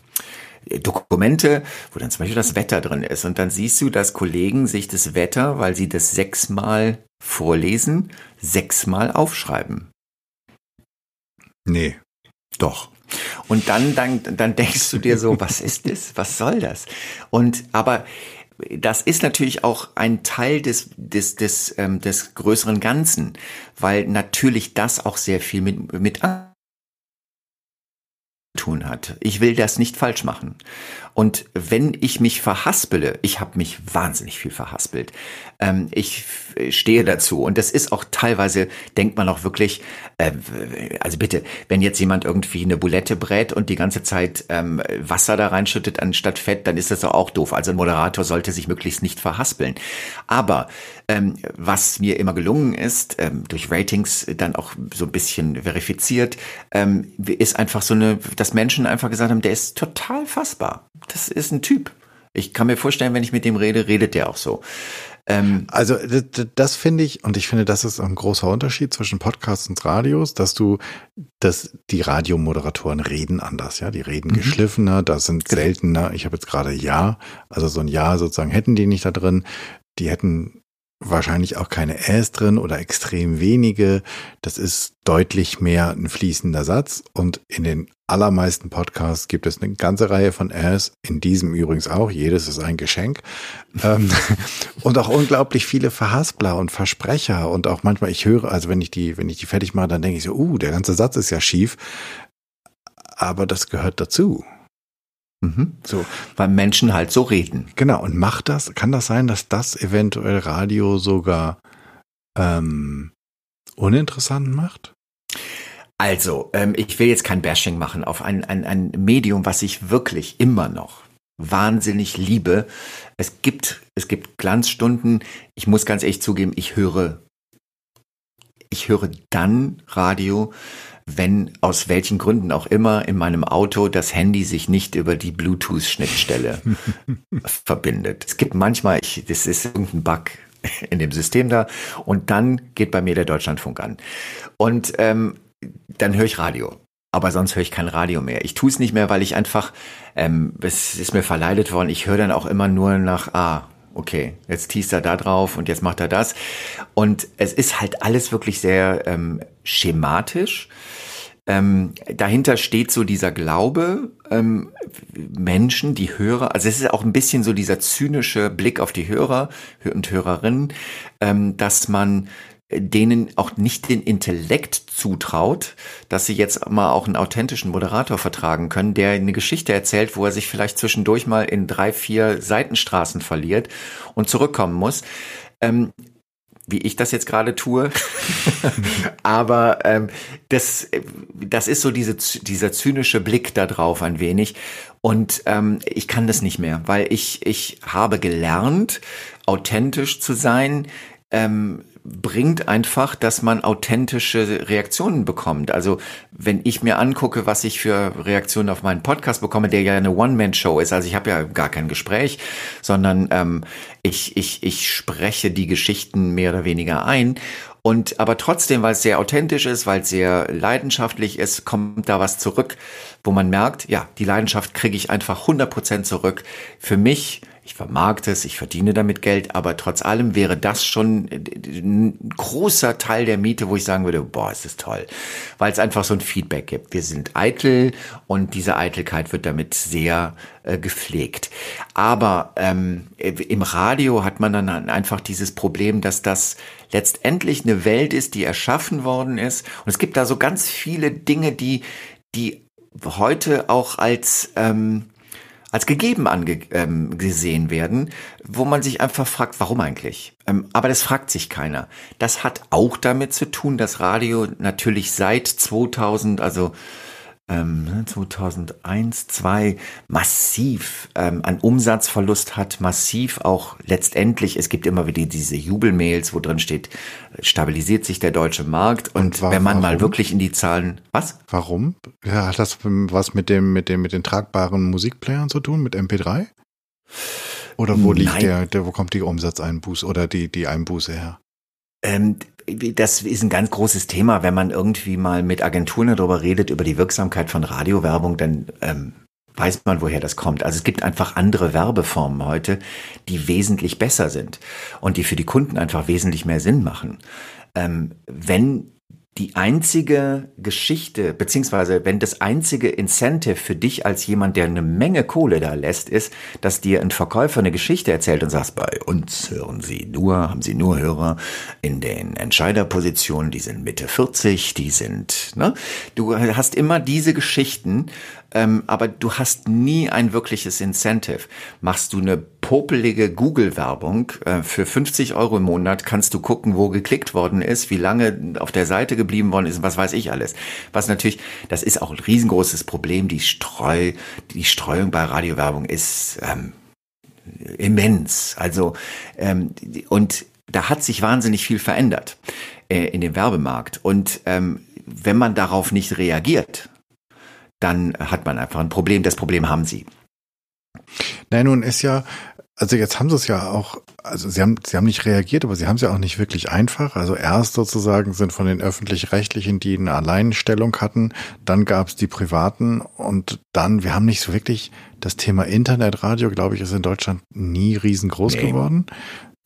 Dokumente, wo dann zum Beispiel das Wetter drin ist. Und dann siehst du, dass Kollegen sich das Wetter, weil sie das sechsmal vorlesen, sechsmal aufschreiben. Nee. Doch. Und dann, dann, dann denkst du dir so, was ist das? Was soll das? Und aber das ist natürlich auch ein Teil des, des, des, ähm, des größeren Ganzen, weil natürlich das auch sehr viel mit, mit tun hat. Ich will das nicht falsch machen. Und wenn ich mich verhaspele, ich habe mich wahnsinnig viel verhaspelt, ähm, ich stehe dazu. Und das ist auch teilweise, denkt man auch wirklich, äh, also bitte, wenn jetzt jemand irgendwie eine Bulette brät und die ganze Zeit ähm, Wasser da reinschüttet anstatt Fett, dann ist das doch auch doof. Also ein Moderator sollte sich möglichst nicht verhaspeln. Aber ähm, was mir immer gelungen ist, ähm, durch Ratings dann auch so ein bisschen verifiziert, ähm, ist einfach so eine, dass Menschen einfach gesagt haben, der ist total fassbar das ist ein Typ. Ich kann mir vorstellen, wenn ich mit dem rede, redet der auch so. Ähm, also das, das finde ich, und ich finde, das ist ein großer Unterschied zwischen Podcasts und Radios, dass du, dass die Radiomoderatoren reden anders, ja, die reden mhm. geschliffener, da sind genau. seltener, ich habe jetzt gerade Ja, also so ein Ja sozusagen hätten die nicht da drin, die hätten wahrscheinlich auch keine Äs drin oder extrem wenige. Das ist deutlich mehr ein fließender Satz. Und in den allermeisten Podcasts gibt es eine ganze Reihe von Äs, in diesem übrigens auch, jedes ist ein Geschenk. Ähm, und auch unglaublich viele Verhaspler und Versprecher. Und auch manchmal, ich höre, also wenn ich die, wenn ich die fertig mache, dann denke ich so, uh, der ganze Satz ist ja schief, aber das gehört dazu. Mhm. So. Weil Menschen halt so reden. Genau. Und macht das, kann das sein, dass das eventuell Radio sogar ähm, uninteressant macht? Also, ähm, ich will jetzt kein Bashing machen auf ein, ein, ein Medium, was ich wirklich immer noch wahnsinnig liebe. Es gibt, es gibt Glanzstunden. Ich muss ganz ehrlich zugeben, ich höre, ich höre dann Radio, wenn aus welchen Gründen auch immer in meinem Auto das Handy sich nicht über die Bluetooth-Schnittstelle verbindet. Es gibt manchmal, ich, das ist irgendein Bug in dem System da und dann geht bei mir der Deutschlandfunk an. Und ähm, dann höre ich Radio. Aber sonst höre ich kein Radio mehr. Ich tue es nicht mehr, weil ich einfach, ähm, es ist mir verleidet worden, ich höre dann auch immer nur nach, ah, okay, jetzt teast er da drauf und jetzt macht er das. Und es ist halt alles wirklich sehr ähm, schematisch. Ähm, dahinter steht so dieser Glaube, ähm, Menschen, die Hörer, also es ist auch ein bisschen so dieser zynische Blick auf die Hörer und Hörerinnen, ähm, dass man denen auch nicht den Intellekt zutraut, dass sie jetzt mal auch einen authentischen Moderator vertragen können, der eine Geschichte erzählt, wo er sich vielleicht zwischendurch mal in drei, vier Seitenstraßen verliert und zurückkommen muss. Ähm, wie ich das jetzt gerade tue. Aber ähm, das, das ist so diese, dieser zynische Blick da drauf ein wenig. Und ähm, ich kann das nicht mehr, weil ich, ich habe gelernt, authentisch zu sein. Ähm, bringt einfach, dass man authentische Reaktionen bekommt. Also wenn ich mir angucke, was ich für Reaktionen auf meinen Podcast bekomme, der ja eine One-Man-Show ist, also ich habe ja gar kein Gespräch, sondern ähm, ich, ich, ich spreche die Geschichten mehr oder weniger ein. Und aber trotzdem, weil es sehr authentisch ist, weil es sehr leidenschaftlich ist, kommt da was zurück, wo man merkt, ja, die Leidenschaft kriege ich einfach 100% zurück. Für mich ich vermarkte es, ich verdiene damit Geld, aber trotz allem wäre das schon ein großer Teil der Miete, wo ich sagen würde, boah, ist das toll, weil es einfach so ein Feedback gibt. Wir sind eitel und diese Eitelkeit wird damit sehr äh, gepflegt. Aber ähm, im Radio hat man dann einfach dieses Problem, dass das letztendlich eine Welt ist, die erschaffen worden ist. Und es gibt da so ganz viele Dinge, die, die heute auch als ähm, als gegeben angesehen ähm, werden, wo man sich einfach fragt, warum eigentlich? Ähm, aber das fragt sich keiner. Das hat auch damit zu tun, dass Radio natürlich seit 2000, also ähm, 2001, 2 massiv ähm, an Umsatzverlust hat, massiv auch letztendlich, es gibt immer wieder diese Jubelmails, wo drin steht, stabilisiert sich der deutsche Markt und, und war, wenn man warum? mal wirklich in die Zahlen, was? Warum? Ja, hat das was mit dem, mit dem, mit den tragbaren Musikplayern zu tun, mit MP3? Oder wo liegt der, der, wo kommt die Umsatzeinbuße oder die, die Einbuße her? Ähm, das ist ein ganz großes Thema. Wenn man irgendwie mal mit Agenturen darüber redet, über die Wirksamkeit von Radiowerbung, dann ähm, weiß man, woher das kommt. Also es gibt einfach andere Werbeformen heute, die wesentlich besser sind und die für die Kunden einfach wesentlich mehr Sinn machen. Ähm, wenn die einzige Geschichte, beziehungsweise wenn das einzige Incentive für dich als jemand, der eine Menge Kohle da lässt, ist, dass dir ein Verkäufer eine Geschichte erzählt und sagst, bei uns hören Sie nur, haben Sie nur Hörer in den Entscheiderpositionen, die sind Mitte 40, die sind, ne? Du hast immer diese Geschichten ähm, aber du hast nie ein wirkliches Incentive. Machst du eine popelige Google-Werbung äh, für 50 Euro im Monat, kannst du gucken, wo geklickt worden ist, wie lange auf der Seite geblieben worden ist, was weiß ich alles. Was natürlich, das ist auch ein riesengroßes Problem. Die Streu, die Streuung bei Radiowerbung ist ähm, immens. Also ähm, und da hat sich wahnsinnig viel verändert äh, in dem Werbemarkt. Und ähm, wenn man darauf nicht reagiert, dann hat man einfach ein Problem. Das Problem haben sie. Nein, nun ist ja, also jetzt haben sie es ja auch, also sie haben, sie haben nicht reagiert, aber sie haben es ja auch nicht wirklich einfach. Also erst sozusagen sind von den öffentlich-rechtlichen, die eine Alleinstellung hatten, dann gab es die privaten und dann, wir haben nicht so wirklich, das Thema Internetradio, glaube ich, ist in Deutschland nie riesengroß nee. geworden.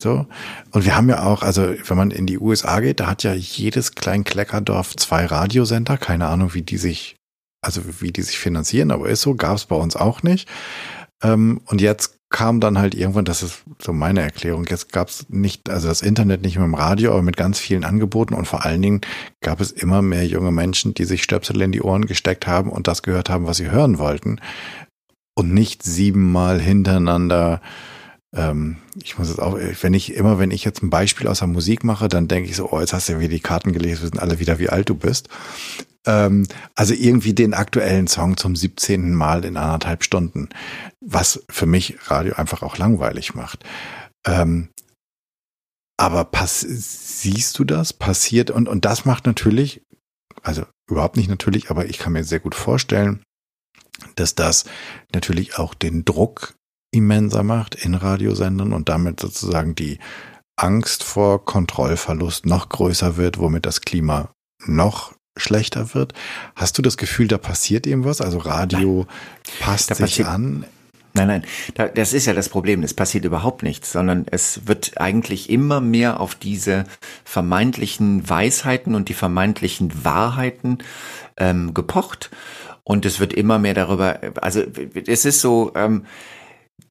So. Und wir haben ja auch, also wenn man in die USA geht, da hat ja jedes Klein-Kleckerdorf zwei Radiosender, keine Ahnung, wie die sich, also wie die sich finanzieren, aber ist so, gab es bei uns auch nicht. Ähm, und jetzt kam dann halt irgendwann, das ist so meine Erklärung, jetzt gab es nicht, also das Internet nicht mehr im Radio, aber mit ganz vielen Angeboten und vor allen Dingen gab es immer mehr junge Menschen, die sich Stöpsel in die Ohren gesteckt haben und das gehört haben, was sie hören wollten und nicht siebenmal hintereinander ähm, ich muss jetzt auch, wenn ich immer, wenn ich jetzt ein Beispiel aus der Musik mache, dann denke ich so, oh, jetzt hast du ja wieder die Karten gelesen, wir sind alle wieder, wie alt du bist. Ähm, also irgendwie den aktuellen Song zum 17. Mal in anderthalb Stunden, was für mich Radio einfach auch langweilig macht. Ähm, aber pass siehst du das? Passiert und, und das macht natürlich, also überhaupt nicht natürlich, aber ich kann mir sehr gut vorstellen, dass das natürlich auch den Druck immenser macht in Radiosendern und damit sozusagen die Angst vor Kontrollverlust noch größer wird, womit das Klima noch schlechter wird. Hast du das Gefühl, da passiert irgendwas? Also Radio nein, passt sich passiert, an? Nein, nein, das ist ja das Problem. Es passiert überhaupt nichts, sondern es wird eigentlich immer mehr auf diese vermeintlichen Weisheiten und die vermeintlichen Wahrheiten ähm, gepocht. Und es wird immer mehr darüber, also es ist so, ähm,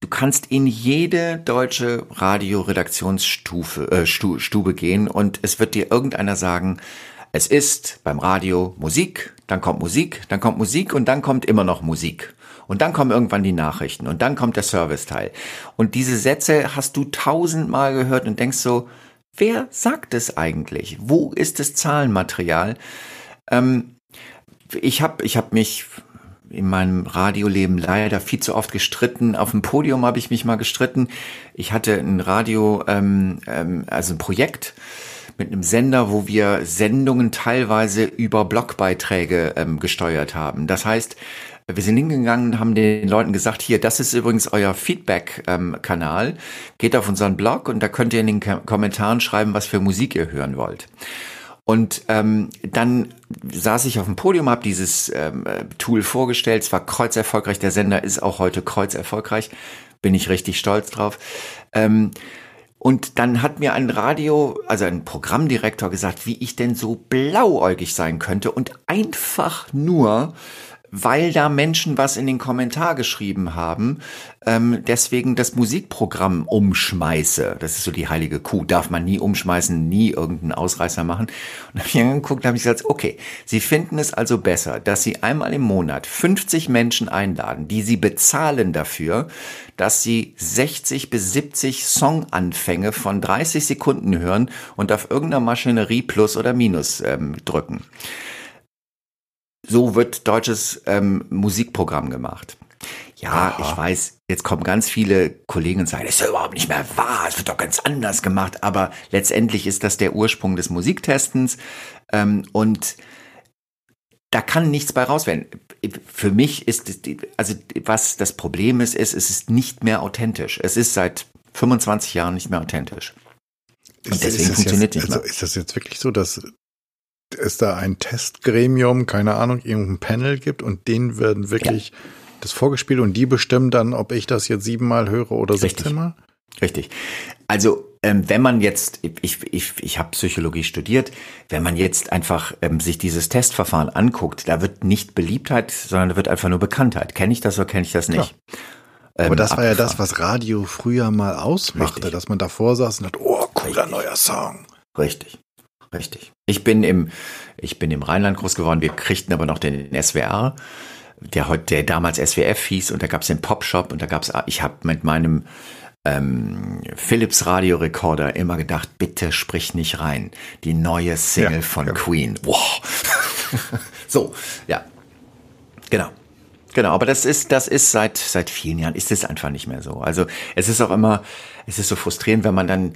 Du kannst in jede deutsche Radioredaktionsstufe äh, Stube gehen und es wird dir irgendeiner sagen, es ist beim Radio Musik, dann kommt Musik, dann kommt Musik und dann kommt immer noch Musik. Und dann kommen irgendwann die Nachrichten und dann kommt der Serviceteil. Und diese Sätze hast du tausendmal gehört und denkst so, wer sagt es eigentlich? Wo ist das Zahlenmaterial? Ähm, ich habe ich hab mich in meinem Radioleben leider viel zu oft gestritten. Auf dem Podium habe ich mich mal gestritten. Ich hatte ein Radio, ähm, ähm, also ein Projekt, mit einem Sender, wo wir Sendungen teilweise über Blogbeiträge ähm, gesteuert haben. Das heißt, wir sind hingegangen und haben den Leuten gesagt, hier, das ist übrigens euer Feedback-Kanal. Geht auf unseren Blog und da könnt ihr in den Kommentaren schreiben, was für Musik ihr hören wollt. Und ähm, dann saß ich auf dem Podium, habe dieses ähm, Tool vorgestellt. Es war kreuzerfolgreich. Der Sender ist auch heute kreuzerfolgreich. Bin ich richtig stolz drauf. Ähm, und dann hat mir ein Radio, also ein Programmdirektor gesagt, wie ich denn so blauäugig sein könnte und einfach nur weil da Menschen was in den Kommentar geschrieben haben, ähm, deswegen das Musikprogramm umschmeiße. Das ist so die heilige Kuh. Darf man nie umschmeißen, nie irgendeinen Ausreißer machen. Und habe ich angeguckt, habe ich gesagt, okay, Sie finden es also besser, dass Sie einmal im Monat 50 Menschen einladen, die Sie bezahlen dafür, dass Sie 60 bis 70 Songanfänge von 30 Sekunden hören und auf irgendeiner Maschinerie Plus oder Minus ähm, drücken. So wird deutsches ähm, Musikprogramm gemacht. Ja, Aha. ich weiß, jetzt kommen ganz viele Kollegen und sagen, das ist ja überhaupt nicht mehr wahr, es wird doch ganz anders gemacht, aber letztendlich ist das der Ursprung des Musiktestens ähm, und da kann nichts bei raus werden. Für mich ist, es, also was das Problem ist, ist, es ist nicht mehr authentisch. Es ist seit 25 Jahren nicht mehr authentisch. Und ist, deswegen ist funktioniert jetzt, nicht mehr. Also ist das jetzt wirklich so, dass es da ein Testgremium, keine Ahnung, irgendein Panel gibt und denen werden wirklich ja. das vorgespielt und die bestimmen dann, ob ich das jetzt siebenmal höre oder sechzehnmal? Richtig. Also ähm, wenn man jetzt, ich, ich, ich habe Psychologie studiert, wenn man jetzt einfach ähm, sich dieses Testverfahren anguckt, da wird nicht Beliebtheit, sondern da wird einfach nur Bekanntheit. Kenne ich das oder kenne ich das nicht? Ähm, Aber das war ja das, was Radio früher mal ausmachte, Richtig. dass man davor saß und hat, oh, cooler Richtig. neuer Song. Richtig. Richtig. Ich bin im, ich bin im Rheinland groß geworden. Wir kriegten aber noch den SWR, der heute, der damals SWF hieß, und da gab es den Popshop und da gab es, ich habe mit meinem ähm, Philips Radiorekorder immer gedacht, bitte sprich nicht rein. Die neue Single ja, von ja. Queen. Wow. so, ja. Genau. Genau, aber das ist, das ist seit, seit vielen Jahren ist es einfach nicht mehr so. Also es ist auch immer, es ist so frustrierend, wenn man dann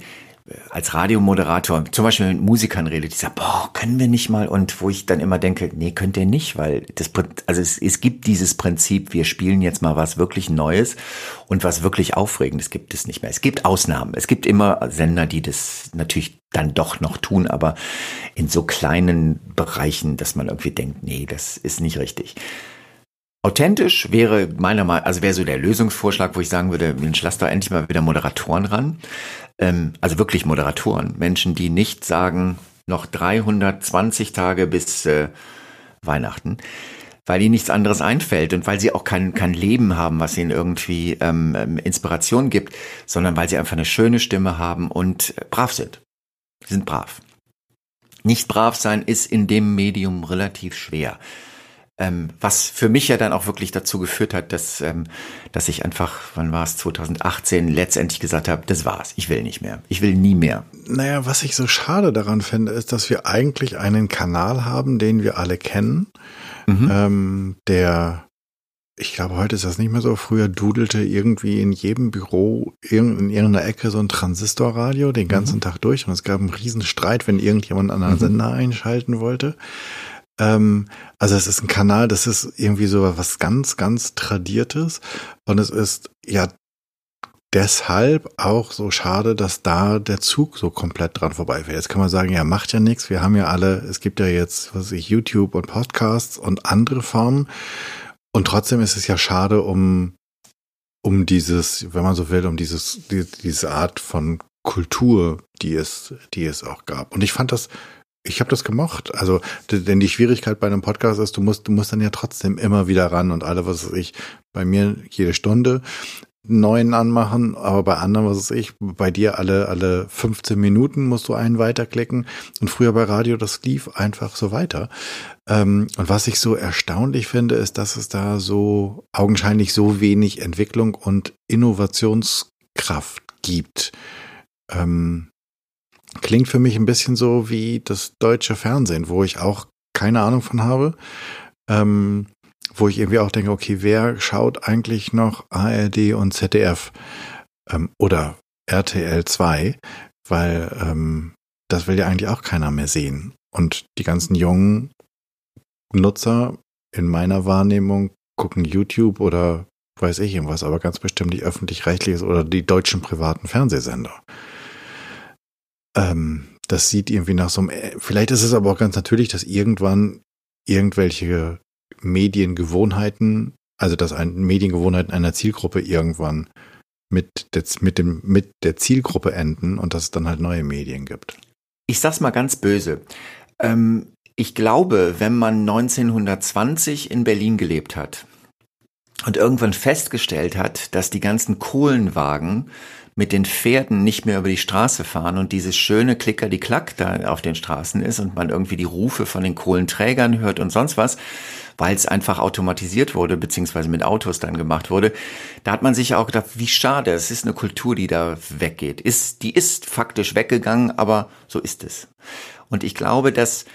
als Radiomoderator zum Beispiel mit Musikern rede, die sagen, boah, können wir nicht mal? Und wo ich dann immer denke, nee, könnt ihr nicht, weil das, also es, es gibt dieses Prinzip, wir spielen jetzt mal was wirklich Neues und was wirklich Aufregendes gibt es nicht mehr. Es gibt Ausnahmen. Es gibt immer Sender, die das natürlich dann doch noch tun, aber in so kleinen Bereichen, dass man irgendwie denkt, nee, das ist nicht richtig. Authentisch wäre meiner Meinung, also wäre so der Lösungsvorschlag, wo ich sagen würde, Mensch, lass doch endlich mal wieder Moderatoren ran. Ähm, also wirklich Moderatoren. Menschen, die nicht sagen, noch 320 Tage bis äh, Weihnachten, weil ihnen nichts anderes einfällt und weil sie auch kein, kein Leben haben, was ihnen irgendwie ähm, ähm Inspiration gibt, sondern weil sie einfach eine schöne Stimme haben und brav sind. Sie sind brav. Nicht brav sein ist in dem Medium relativ schwer. Ähm, was für mich ja dann auch wirklich dazu geführt hat, dass, ähm, dass ich einfach, wann war es, 2018, letztendlich gesagt habe, das war's, ich will nicht mehr, ich will nie mehr. Naja, was ich so schade daran finde, ist, dass wir eigentlich einen Kanal haben, den wir alle kennen, mhm. ähm, der ich glaube, heute ist das nicht mehr so. Früher dudelte irgendwie in jedem Büro in irgendeiner Ecke so ein Transistorradio den ganzen mhm. Tag durch und es gab einen riesen Streit, wenn irgendjemand einen anderen mhm. Sender einschalten wollte. Ähm, also es ist ein Kanal, das ist irgendwie so was ganz, ganz Tradiertes. Und es ist ja deshalb auch so schade, dass da der Zug so komplett dran vorbeifährt. Jetzt kann man sagen, ja, macht ja nichts. Wir haben ja alle, es gibt ja jetzt, was ich, YouTube und Podcasts und andere Formen. Und trotzdem ist es ja schade um, um dieses, wenn man so will, um dieses, die, diese Art von Kultur, die es, die es auch gab. Und ich fand das ich habe das gemocht. Also, denn die Schwierigkeit bei einem Podcast ist, du musst, du musst dann ja trotzdem immer wieder ran und alle, was weiß ich, bei mir jede Stunde neuen anmachen, aber bei anderen, was weiß ich, bei dir alle, alle 15 Minuten musst du einen weiterklicken und früher bei Radio, das lief einfach so weiter. Ähm, und was ich so erstaunlich finde, ist, dass es da so augenscheinlich so wenig Entwicklung und Innovationskraft gibt. Ähm, Klingt für mich ein bisschen so wie das deutsche Fernsehen, wo ich auch keine Ahnung von habe. Ähm, wo ich irgendwie auch denke, okay, wer schaut eigentlich noch ARD und ZDF ähm, oder RTL 2? Weil ähm, das will ja eigentlich auch keiner mehr sehen. Und die ganzen jungen Nutzer in meiner Wahrnehmung gucken YouTube oder weiß ich irgendwas, aber ganz bestimmt die öffentlich-rechtliches oder die deutschen privaten Fernsehsender. Ähm, das sieht irgendwie nach so einem, äh, vielleicht ist es aber auch ganz natürlich, dass irgendwann irgendwelche Mediengewohnheiten, also dass ein Mediengewohnheiten einer Zielgruppe irgendwann mit der, mit dem, mit der Zielgruppe enden und dass es dann halt neue Medien gibt. Ich sag's mal ganz böse. Ähm, ich glaube, wenn man 1920 in Berlin gelebt hat und irgendwann festgestellt hat, dass die ganzen Kohlenwagen mit den Pferden nicht mehr über die Straße fahren und dieses schöne Klicker die Klack da auf den Straßen ist und man irgendwie die Rufe von den Kohlenträgern hört und sonst was, weil es einfach automatisiert wurde, beziehungsweise mit Autos dann gemacht wurde, da hat man sich auch gedacht, wie schade, es ist eine Kultur, die da weggeht. Ist, die ist faktisch weggegangen, aber so ist es. Und ich glaube, dass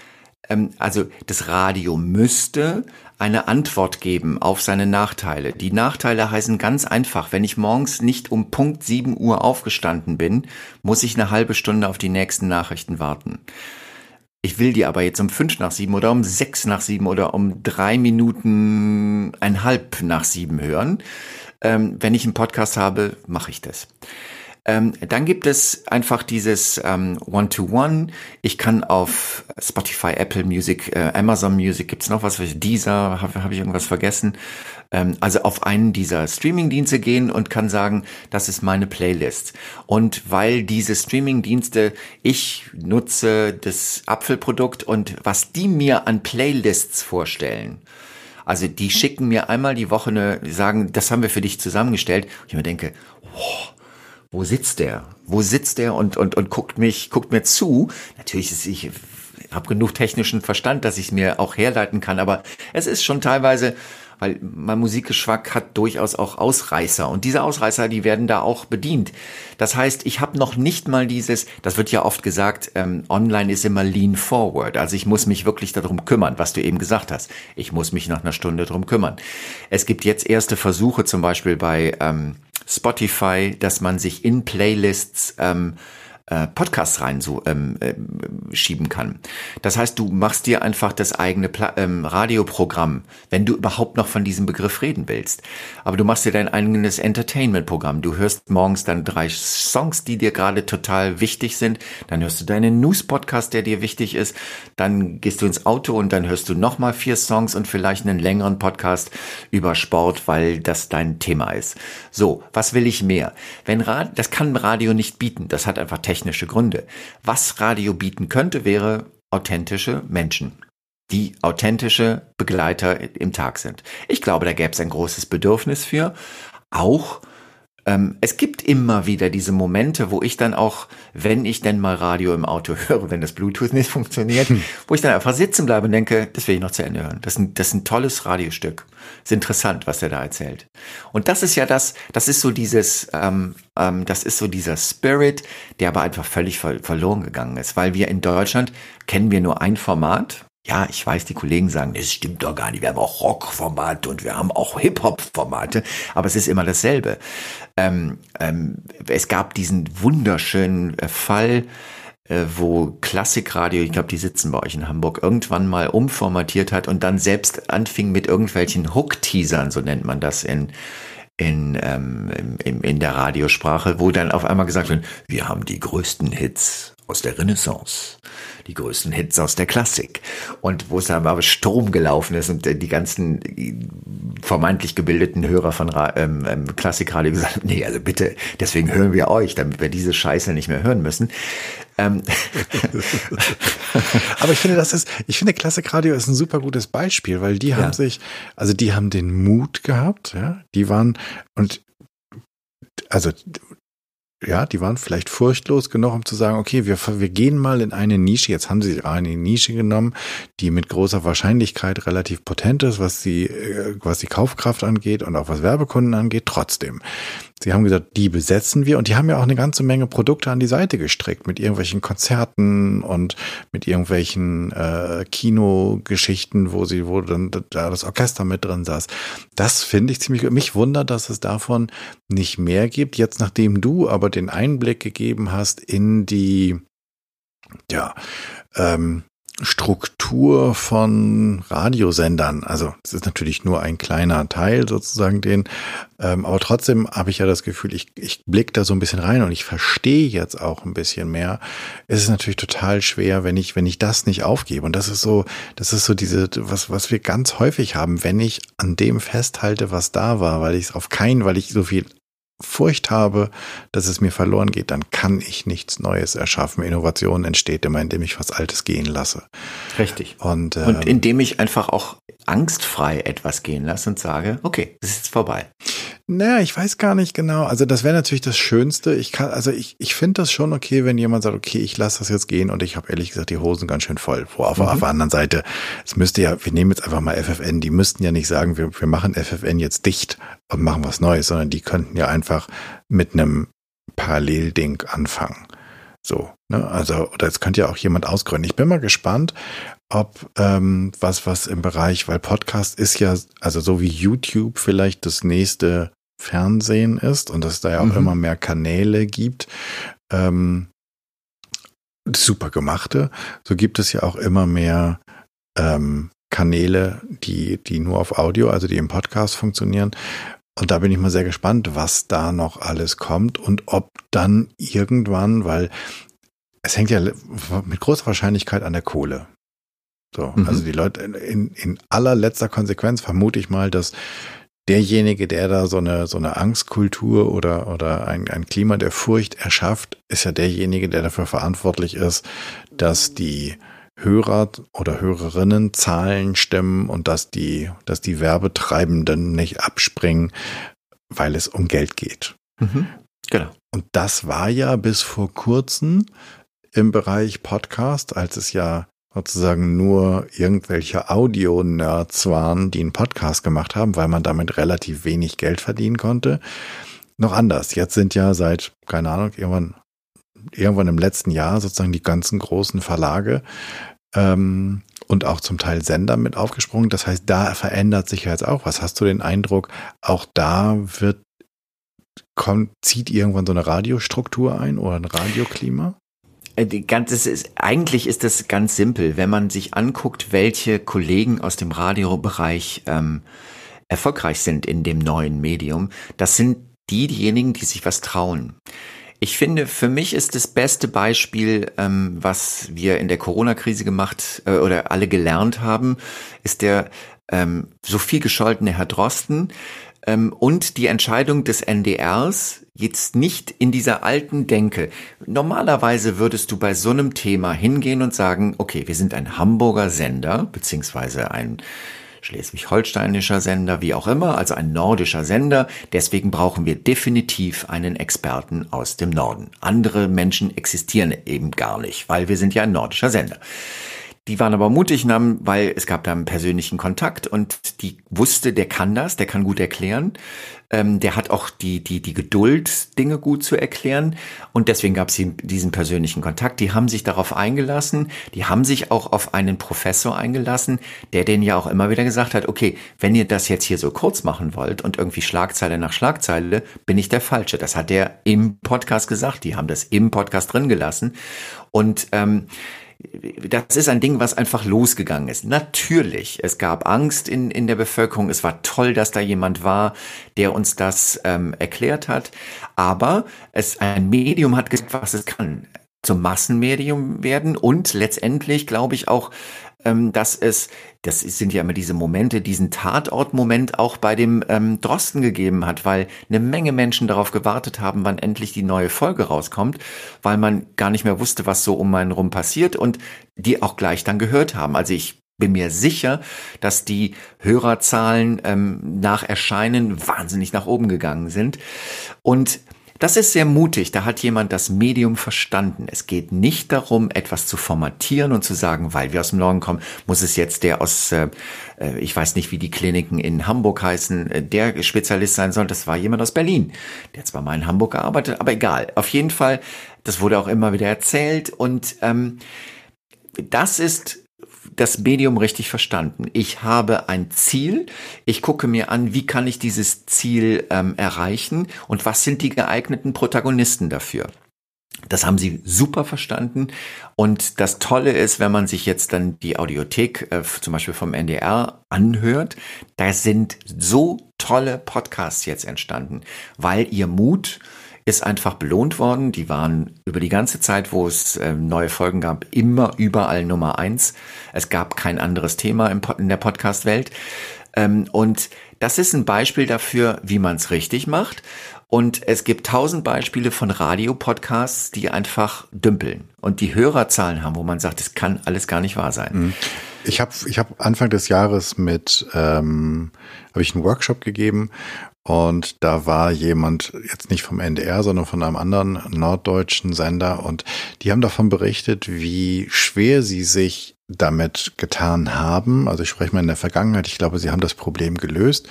ähm, also das Radio müsste eine Antwort geben auf seine Nachteile. Die Nachteile heißen ganz einfach, wenn ich morgens nicht um Punkt 7 Uhr aufgestanden bin, muss ich eine halbe Stunde auf die nächsten Nachrichten warten. Ich will die aber jetzt um fünf nach sieben oder um sechs nach sieben oder um drei Minuten einhalb nach sieben hören. Ähm, wenn ich einen Podcast habe, mache ich das. Ähm, dann gibt es einfach dieses ähm, One-to-One. Ich kann auf Spotify, Apple Music, äh, Amazon Music, gibt's noch was, dieser, habe hab ich irgendwas vergessen? Ähm, also auf einen dieser Streaming-Dienste gehen und kann sagen, das ist meine Playlist. Und weil diese Streaming-Dienste, ich nutze das Apfelprodukt und was die mir an Playlists vorstellen, also die schicken mir einmal die Woche eine, sagen, das haben wir für dich zusammengestellt. Und ich mir denke, oh, wo sitzt der? Wo sitzt der und, und, und guckt mich, guckt mir zu? Natürlich ist ich habe genug technischen Verstand, dass ich mir auch herleiten kann, aber es ist schon teilweise, weil mein Musikgeschmack hat durchaus auch Ausreißer und diese Ausreißer, die werden da auch bedient. Das heißt, ich habe noch nicht mal dieses, das wird ja oft gesagt, ähm, online ist immer lean forward, also ich muss mich wirklich darum kümmern, was du eben gesagt hast. Ich muss mich nach einer Stunde darum kümmern. Es gibt jetzt erste Versuche, zum Beispiel bei ähm, Spotify, dass man sich in Playlists ähm, äh, Podcasts rein so ähm, äh, schieben kann. Das heißt, du machst dir einfach das eigene Pla ähm, Radioprogramm, wenn du überhaupt noch von diesem Begriff reden willst. Aber du machst dir dein eigenes Entertainment-Programm. Du hörst morgens dann drei Songs, die dir gerade total wichtig sind. Dann hörst du deinen News-Podcast, der dir wichtig ist. Dann gehst du ins Auto und dann hörst du nochmal vier Songs und vielleicht einen längeren Podcast über Sport, weil das dein Thema ist. So, was will ich mehr? Wenn Rad das kann Radio nicht bieten. Das hat einfach technische Gründe. Was Radio bieten könnte, wäre authentische Menschen, die authentische Begleiter im Tag sind. Ich glaube, da gäbe es ein großes Bedürfnis für, auch ähm, es gibt immer wieder diese Momente, wo ich dann auch, wenn ich denn mal Radio im Auto höre, wenn das Bluetooth nicht funktioniert, hm. wo ich dann einfach sitzen bleibe und denke, das will ich noch zu Ende hören. Das ist ein, das ist ein tolles Radiostück. ist interessant, was er da erzählt. Und das ist ja das, das ist so dieses, ähm, ähm, das ist so dieser Spirit, der aber einfach völlig ver verloren gegangen ist, weil wir in Deutschland kennen wir nur ein Format, ja, ich weiß, die Kollegen sagen, es stimmt doch gar nicht. Wir haben auch Rock-Formate und wir haben auch Hip-Hop-Formate, aber es ist immer dasselbe. Ähm, ähm, es gab diesen wunderschönen äh, Fall, äh, wo Klassikradio, ich glaube, die sitzen bei euch in Hamburg, irgendwann mal umformatiert hat und dann selbst anfing mit irgendwelchen Hook-Teasern, so nennt man das in in, ähm, in, in der Radiosprache, wo dann auf einmal gesagt wird, wir haben die größten Hits aus der Renaissance, die größten Hits aus der Klassik und wo es dann aber Strom gelaufen ist und die ganzen vermeintlich gebildeten Hörer von ähm, ähm, Klassikradio gesagt haben, nee, also bitte, deswegen hören wir euch, damit wir diese Scheiße nicht mehr hören müssen. Ähm. aber ich finde, das ist, ich finde, Klassikradio ist ein super gutes Beispiel, weil die haben ja. sich, also die haben den Mut gehabt, ja, die waren und also ja, die waren vielleicht furchtlos genug, um zu sagen, okay, wir, wir gehen mal in eine Nische. Jetzt haben sie eine Nische genommen, die mit großer Wahrscheinlichkeit relativ potent ist, was die, äh, was die Kaufkraft angeht und auch was Werbekunden angeht. Trotzdem, Sie haben gesagt, die besetzen wir und die haben ja auch eine ganze Menge Produkte an die Seite gestrickt mit irgendwelchen Konzerten und mit irgendwelchen äh, Kinogeschichten, wo sie, wo dann da das Orchester mit drin saß. Das finde ich ziemlich, mich wundert, dass es davon nicht mehr gibt. Jetzt, nachdem du aber den Einblick gegeben hast in die, ja, ähm, Struktur von Radiosendern. Also es ist natürlich nur ein kleiner Teil sozusagen den, ähm, aber trotzdem habe ich ja das Gefühl, ich, ich blicke da so ein bisschen rein und ich verstehe jetzt auch ein bisschen mehr. Es ist natürlich total schwer, wenn ich, wenn ich das nicht aufgebe. Und das ist so, das ist so diese, was, was wir ganz häufig haben, wenn ich an dem festhalte, was da war, weil ich es auf keinen, weil ich so viel Furcht habe, dass es mir verloren geht, dann kann ich nichts Neues erschaffen. Innovation entsteht immer, indem ich was Altes gehen lasse. Richtig. Und, ähm, und indem ich einfach auch angstfrei etwas gehen lasse und sage, okay, es ist vorbei. Naja, ich weiß gar nicht genau. Also das wäre natürlich das Schönste. Ich kann, also ich, ich finde das schon okay, wenn jemand sagt, okay, ich lasse das jetzt gehen und ich habe ehrlich gesagt die Hosen ganz schön voll. Wo auf, mhm. auf der anderen Seite, es müsste ja, wir nehmen jetzt einfach mal FFN, die müssten ja nicht sagen, wir, wir machen FFN jetzt dicht und machen was Neues, sondern die könnten ja einfach mit einem Parallelding anfangen. So, ne? Also, oder es könnte ja auch jemand ausgründen. Ich bin mal gespannt, ob ähm, was, was im Bereich, weil Podcast ist ja, also so wie YouTube vielleicht das nächste Fernsehen ist und dass es da ja auch mhm. immer mehr Kanäle gibt, ähm, super gemachte, so gibt es ja auch immer mehr ähm, Kanäle, die, die nur auf Audio, also die im Podcast funktionieren. Und da bin ich mal sehr gespannt, was da noch alles kommt und ob dann irgendwann, weil es hängt ja mit großer Wahrscheinlichkeit an der Kohle. So, mhm. also die Leute in, in allerletzter Konsequenz vermute ich mal, dass derjenige, der da so eine, so eine Angstkultur oder, oder ein, ein Klima der Furcht erschafft, ist ja derjenige, der dafür verantwortlich ist, dass die Hörer oder Hörerinnen Zahlen stimmen und dass die, dass die Werbetreibenden nicht abspringen, weil es um Geld geht. Mhm. Genau. Und das war ja bis vor kurzem im Bereich Podcast, als es ja sozusagen nur irgendwelche Audio-Nerds waren, die einen Podcast gemacht haben, weil man damit relativ wenig Geld verdienen konnte. Noch anders. Jetzt sind ja seit, keine Ahnung, irgendwann, irgendwann im letzten Jahr sozusagen die ganzen großen Verlage ähm, und auch zum Teil Sender mit aufgesprungen. Das heißt, da verändert sich jetzt auch was. Hast du den Eindruck, auch da wird kommt, zieht irgendwann so eine Radiostruktur ein oder ein Radioklima? Äh, die ganze, ist, eigentlich ist das ganz simpel, wenn man sich anguckt, welche Kollegen aus dem Radiobereich ähm, erfolgreich sind in dem neuen Medium. Das sind die, diejenigen, die sich was trauen. Ich finde, für mich ist das beste Beispiel, ähm, was wir in der Corona-Krise gemacht äh, oder alle gelernt haben, ist der ähm, so viel gescholtene Herr Drosten ähm, und die Entscheidung des NDRs, jetzt nicht in dieser alten Denke. Normalerweise würdest du bei so einem Thema hingehen und sagen, okay, wir sind ein Hamburger Sender, beziehungsweise ein schleswig-holsteinischer Sender, wie auch immer, also ein nordischer Sender. Deswegen brauchen wir definitiv einen Experten aus dem Norden. Andere Menschen existieren eben gar nicht, weil wir sind ja ein nordischer Sender. Die waren aber mutig, weil es gab da einen persönlichen Kontakt und die wusste, der kann das, der kann gut erklären. Ähm, der hat auch die, die, die Geduld, Dinge gut zu erklären. Und deswegen gab es diesen persönlichen Kontakt. Die haben sich darauf eingelassen. Die haben sich auch auf einen Professor eingelassen, der denen ja auch immer wieder gesagt hat, okay, wenn ihr das jetzt hier so kurz machen wollt und irgendwie Schlagzeile nach Schlagzeile, bin ich der Falsche. Das hat er im Podcast gesagt. Die haben das im Podcast drin gelassen. Und ähm, das ist ein Ding, was einfach losgegangen ist. Natürlich, es gab Angst in, in der Bevölkerung. Es war toll, dass da jemand war, der uns das ähm, erklärt hat. Aber es ein Medium hat gesagt, was es kann zum Massenmedium werden und letztendlich glaube ich auch dass es, das sind ja immer diese Momente, diesen Tatortmoment auch bei dem ähm, Drosten gegeben hat, weil eine Menge Menschen darauf gewartet haben, wann endlich die neue Folge rauskommt, weil man gar nicht mehr wusste, was so um einen rum passiert und die auch gleich dann gehört haben. Also ich bin mir sicher, dass die Hörerzahlen ähm, nach Erscheinen wahnsinnig nach oben gegangen sind. Und das ist sehr mutig. Da hat jemand das Medium verstanden. Es geht nicht darum, etwas zu formatieren und zu sagen, weil wir aus dem Norden kommen, muss es jetzt der aus, äh, äh, ich weiß nicht, wie die Kliniken in Hamburg heißen, äh, der Spezialist sein soll. Das war jemand aus Berlin. Der zwar mal in Hamburg gearbeitet, aber egal. Auf jeden Fall, das wurde auch immer wieder erzählt und ähm, das ist das Medium richtig verstanden. Ich habe ein Ziel. Ich gucke mir an, wie kann ich dieses Ziel ähm, erreichen und was sind die geeigneten Protagonisten dafür. Das haben sie super verstanden. Und das Tolle ist, wenn man sich jetzt dann die Audiothek äh, zum Beispiel vom NDR anhört, da sind so tolle Podcasts jetzt entstanden, weil ihr Mut ist einfach belohnt worden. Die waren über die ganze Zeit, wo es äh, neue Folgen gab, immer überall Nummer eins. Es gab kein anderes Thema in der Podcast-Welt. Ähm, und das ist ein Beispiel dafür, wie man es richtig macht. Und es gibt tausend Beispiele von Radiopodcasts, die einfach dümpeln und die Hörerzahlen haben, wo man sagt, es kann alles gar nicht wahr sein. Mhm. Ich habe ich hab Anfang des Jahres mit ähm, habe ich einen Workshop gegeben und da war jemand, jetzt nicht vom NDR, sondern von einem anderen norddeutschen Sender. Und die haben davon berichtet, wie schwer sie sich damit getan haben. Also ich spreche mal in der Vergangenheit. Ich glaube, sie haben das Problem gelöst,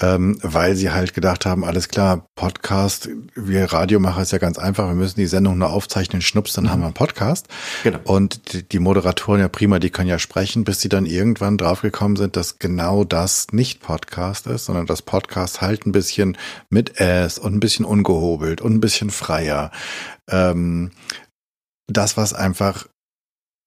ähm, weil sie halt gedacht haben, alles klar, Podcast, wir Radiomacher ist ja ganz einfach, wir müssen die Sendung nur aufzeichnen, schnups, dann mhm. haben wir einen Podcast. Genau. Und die, die, Moderatoren ja prima, die können ja sprechen, bis sie dann irgendwann draufgekommen sind, dass genau das nicht Podcast ist, sondern das Podcast halt ein bisschen mit S und ein bisschen ungehobelt und ein bisschen freier. Ähm, das, was einfach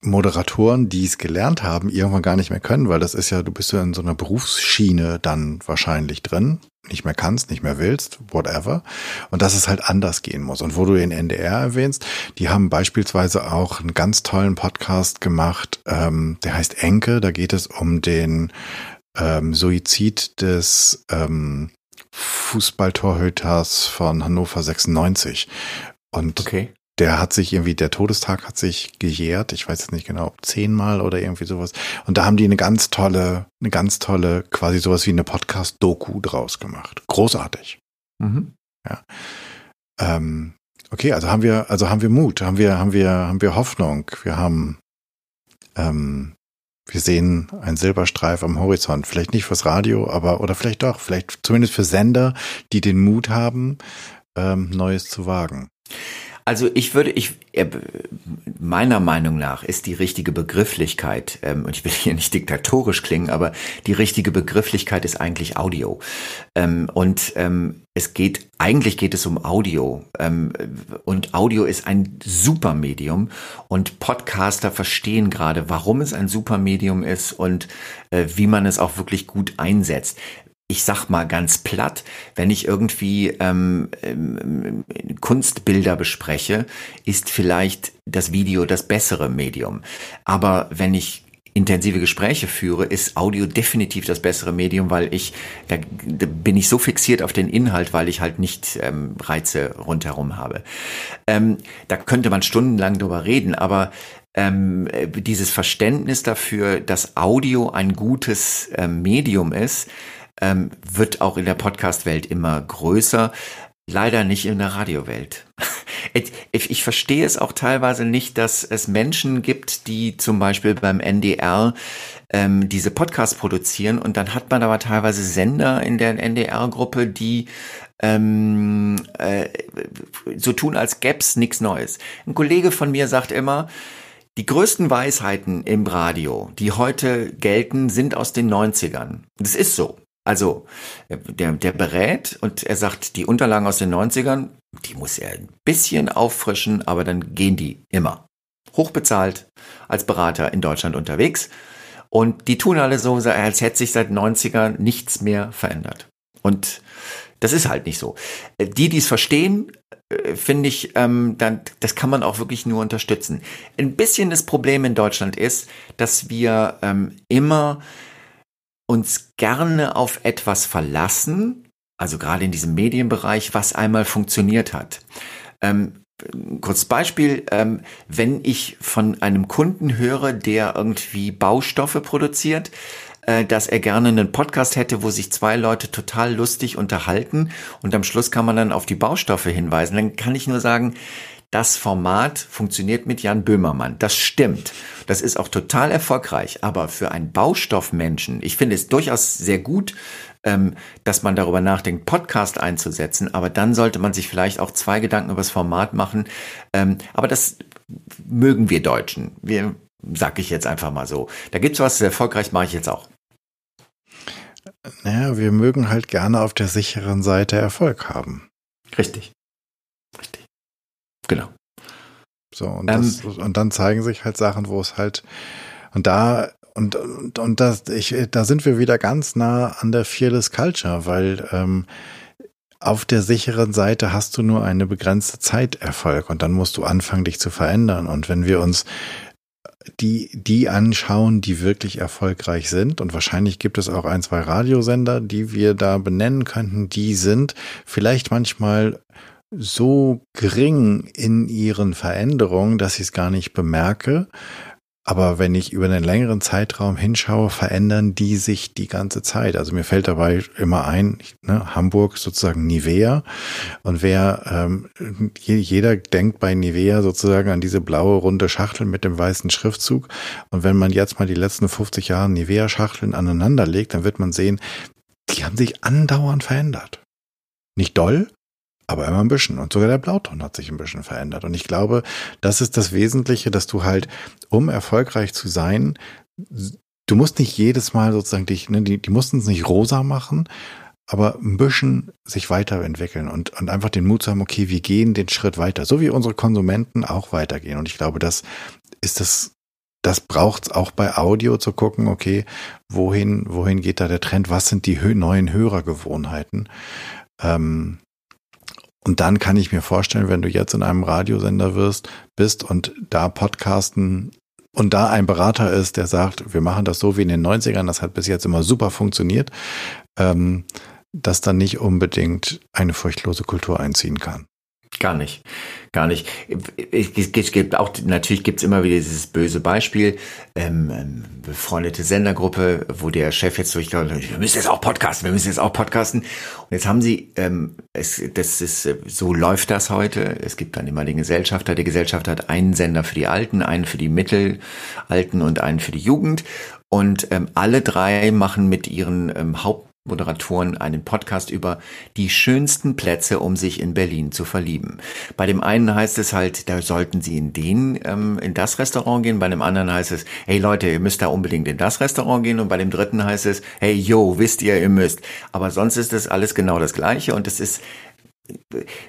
Moderatoren, die es gelernt haben, irgendwann gar nicht mehr können, weil das ist ja, du bist ja in so einer Berufsschiene dann wahrscheinlich drin, nicht mehr kannst, nicht mehr willst, whatever. Und dass es halt anders gehen muss. Und wo du den NDR erwähnst, die haben beispielsweise auch einen ganz tollen Podcast gemacht, ähm, der heißt Enke, da geht es um den ähm, Suizid des ähm, Fußballtorhüters von Hannover 96. Und okay der hat sich irgendwie, der Todestag hat sich gejährt, ich weiß jetzt nicht genau, zehnmal oder irgendwie sowas. Und da haben die eine ganz tolle, eine ganz tolle, quasi sowas wie eine Podcast-Doku draus gemacht. Großartig. Mhm. Ja. Ähm, okay, also haben wir, also haben wir Mut, haben wir, haben wir, haben wir Hoffnung, wir haben, ähm, wir sehen einen Silberstreif am Horizont. Vielleicht nicht fürs Radio, aber, oder vielleicht doch, vielleicht zumindest für Sender, die den Mut haben, ähm, Neues zu wagen. Also ich würde, ich äh, meiner Meinung nach ist die richtige Begrifflichkeit, ähm, und ich will hier nicht diktatorisch klingen, aber die richtige Begrifflichkeit ist eigentlich Audio. Ähm, und ähm, es geht, eigentlich geht es um Audio. Ähm, und Audio ist ein super Medium. Und Podcaster verstehen gerade, warum es ein super Medium ist und äh, wie man es auch wirklich gut einsetzt ich sag mal ganz platt, wenn ich irgendwie ähm, ähm, Kunstbilder bespreche, ist vielleicht das Video das bessere Medium. Aber wenn ich intensive Gespräche führe, ist Audio definitiv das bessere Medium, weil ich, da, bin ich so fixiert auf den Inhalt, weil ich halt nicht ähm, Reize rundherum habe. Ähm, da könnte man stundenlang drüber reden, aber ähm, dieses Verständnis dafür, dass Audio ein gutes ähm, Medium ist, ähm, wird auch in der Podcast-Welt immer größer. Leider nicht in der Radiowelt. Ich verstehe es auch teilweise nicht, dass es Menschen gibt, die zum Beispiel beim NDR ähm, diese Podcasts produzieren und dann hat man aber teilweise Sender in der NDR-Gruppe, die ähm, äh, so tun, als gäb's nichts Neues. Ein Kollege von mir sagt immer, die größten Weisheiten im Radio, die heute gelten, sind aus den 90ern. Das ist so. Also der, der berät und er sagt, die Unterlagen aus den 90ern, die muss er ein bisschen auffrischen, aber dann gehen die immer. Hochbezahlt als Berater in Deutschland unterwegs. Und die tun alle so, als hätte sich seit 90ern nichts mehr verändert. Und das ist halt nicht so. Die, die es verstehen, äh, finde ich, ähm, dann, das kann man auch wirklich nur unterstützen. Ein bisschen das Problem in Deutschland ist, dass wir ähm, immer uns gerne auf etwas verlassen, also gerade in diesem Medienbereich, was einmal funktioniert hat. Ähm, Kurz Beispiel, ähm, wenn ich von einem Kunden höre, der irgendwie Baustoffe produziert, äh, dass er gerne einen Podcast hätte, wo sich zwei Leute total lustig unterhalten und am Schluss kann man dann auf die Baustoffe hinweisen, dann kann ich nur sagen, das Format funktioniert mit Jan Böhmermann. Das stimmt. Das ist auch total erfolgreich. Aber für einen Baustoffmenschen, ich finde es durchaus sehr gut, ähm, dass man darüber nachdenkt, Podcast einzusetzen. Aber dann sollte man sich vielleicht auch zwei Gedanken über das Format machen. Ähm, aber das mögen wir Deutschen. Wir, sag ich jetzt einfach mal so. Da gibt's was, sehr erfolgreich mache ich jetzt auch. Naja, wir mögen halt gerne auf der sicheren Seite Erfolg haben. Richtig. Genau. So, und, ähm, das, und dann zeigen sich halt Sachen, wo es halt, und da, und, und, und das, ich, da sind wir wieder ganz nah an der Fearless Culture, weil ähm, auf der sicheren Seite hast du nur eine begrenzte Zeit Erfolg und dann musst du anfangen, dich zu verändern. Und wenn wir uns die, die anschauen, die wirklich erfolgreich sind, und wahrscheinlich gibt es auch ein, zwei Radiosender, die wir da benennen könnten, die sind vielleicht manchmal so gering in ihren Veränderungen, dass ich es gar nicht bemerke. Aber wenn ich über einen längeren Zeitraum hinschaue, verändern die sich die ganze Zeit. Also mir fällt dabei immer ein, ne, Hamburg sozusagen Nivea. Und wer, ähm, jeder denkt bei Nivea sozusagen an diese blaue runde Schachtel mit dem weißen Schriftzug. Und wenn man jetzt mal die letzten 50 Jahre Nivea-Schachteln aneinander legt, dann wird man sehen, die haben sich andauernd verändert. Nicht doll, aber immer ein bisschen. Und sogar der Blauton hat sich ein bisschen verändert. Und ich glaube, das ist das Wesentliche, dass du halt, um erfolgreich zu sein, du musst nicht jedes Mal sozusagen dich, ne, die, die mussten es nicht rosa machen, aber ein bisschen sich weiterentwickeln und, und einfach den Mut zu haben, okay, wir gehen den Schritt weiter, so wie unsere Konsumenten auch weitergehen. Und ich glaube, das ist das, das braucht's auch bei Audio zu gucken, okay, wohin, wohin geht da der Trend? Was sind die neuen Hörergewohnheiten? Ähm, und dann kann ich mir vorstellen, wenn du jetzt in einem Radiosender wirst, bist und da Podcasten und da ein Berater ist, der sagt, wir machen das so wie in den 90ern, das hat bis jetzt immer super funktioniert, ähm, dass dann nicht unbedingt eine furchtlose Kultur einziehen kann. Gar nicht, gar nicht. Es gibt auch natürlich gibt's immer wieder dieses böse Beispiel, ähm, ähm, befreundete Sendergruppe, wo der Chef jetzt durchgeht, wir müssen jetzt auch podcasten, wir müssen jetzt auch podcasten. Und jetzt haben sie, ähm, es, das ist so läuft das heute. Es gibt dann immer den Gesellschafter. Der Gesellschafter hat einen Sender für die Alten, einen für die Mittelalten und einen für die Jugend. Und ähm, alle drei machen mit ihren ähm, Haupt Moderatoren einen Podcast über die schönsten Plätze, um sich in Berlin zu verlieben. Bei dem einen heißt es halt, da sollten Sie in den, ähm, in das Restaurant gehen, bei dem anderen heißt es, hey Leute, ihr müsst da unbedingt in das Restaurant gehen und bei dem dritten heißt es, hey yo, wisst ihr, ihr müsst. Aber sonst ist das alles genau das Gleiche und es ist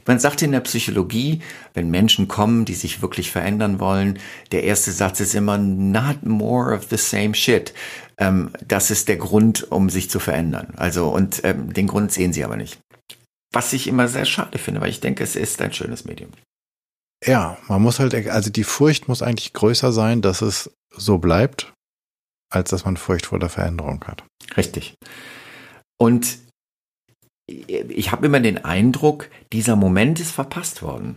man sagt in der Psychologie, wenn Menschen kommen, die sich wirklich verändern wollen, der erste Satz ist immer not more of the same shit. Ähm, das ist der Grund, um sich zu verändern. Also, und ähm, den Grund sehen sie aber nicht. Was ich immer sehr schade finde, weil ich denke, es ist ein schönes Medium. Ja, man muss halt, also die Furcht muss eigentlich größer sein, dass es so bleibt, als dass man Furcht vor der Veränderung hat. Richtig. Und ich habe immer den Eindruck, dieser Moment ist verpasst worden.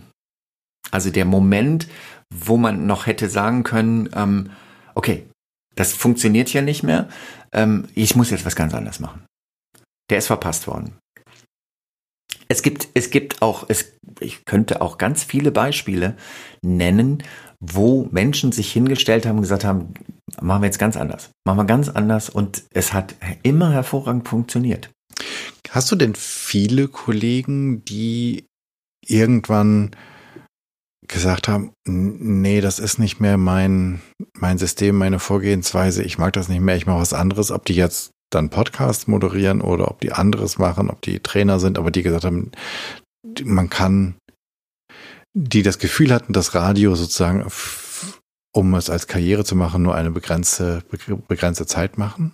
Also der Moment, wo man noch hätte sagen können, ähm, okay, das funktioniert hier nicht mehr, ähm, ich muss jetzt was ganz anderes machen. Der ist verpasst worden. Es gibt, es gibt auch, es, ich könnte auch ganz viele Beispiele nennen, wo Menschen sich hingestellt haben und gesagt haben, machen wir jetzt ganz anders. Machen wir ganz anders und es hat immer hervorragend funktioniert. Hast du denn viele Kollegen, die irgendwann gesagt haben, nee, das ist nicht mehr mein, mein System, meine Vorgehensweise, ich mag das nicht mehr, ich mache was anderes, ob die jetzt dann Podcast moderieren oder ob die anderes machen, ob die Trainer sind, aber die gesagt haben, man kann, die das Gefühl hatten, das Radio sozusagen, um es als Karriere zu machen, nur eine begrenzte, begrenzte Zeit machen?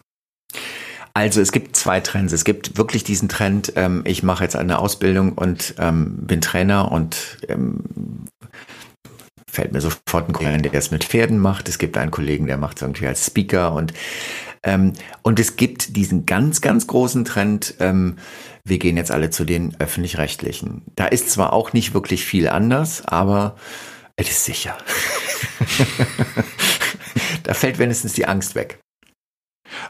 Also es gibt zwei Trends. Es gibt wirklich diesen Trend, ähm, ich mache jetzt eine Ausbildung und ähm, bin Trainer und ähm, fällt mir sofort ein Kollege, der es mit Pferden macht. Es gibt einen Kollegen, der macht es irgendwie als Speaker und ähm, und es gibt diesen ganz, ganz großen Trend, ähm, wir gehen jetzt alle zu den öffentlich-rechtlichen. Da ist zwar auch nicht wirklich viel anders, aber es ist sicher. da fällt wenigstens die Angst weg.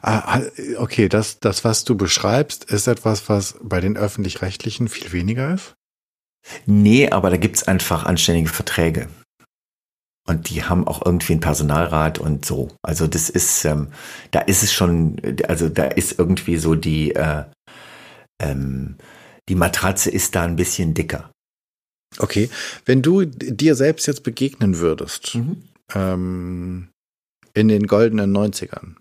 Ah, okay, das, das, was du beschreibst, ist etwas, was bei den öffentlich-rechtlichen viel weniger ist? Nee, aber da gibt's einfach anständige Verträge. Und die haben auch irgendwie einen Personalrat und so. Also das ist, ähm, da ist es schon, also da ist irgendwie so die, äh, ähm, die Matratze ist da ein bisschen dicker. Okay, wenn du dir selbst jetzt begegnen würdest, mhm. ähm, in den goldenen 90ern.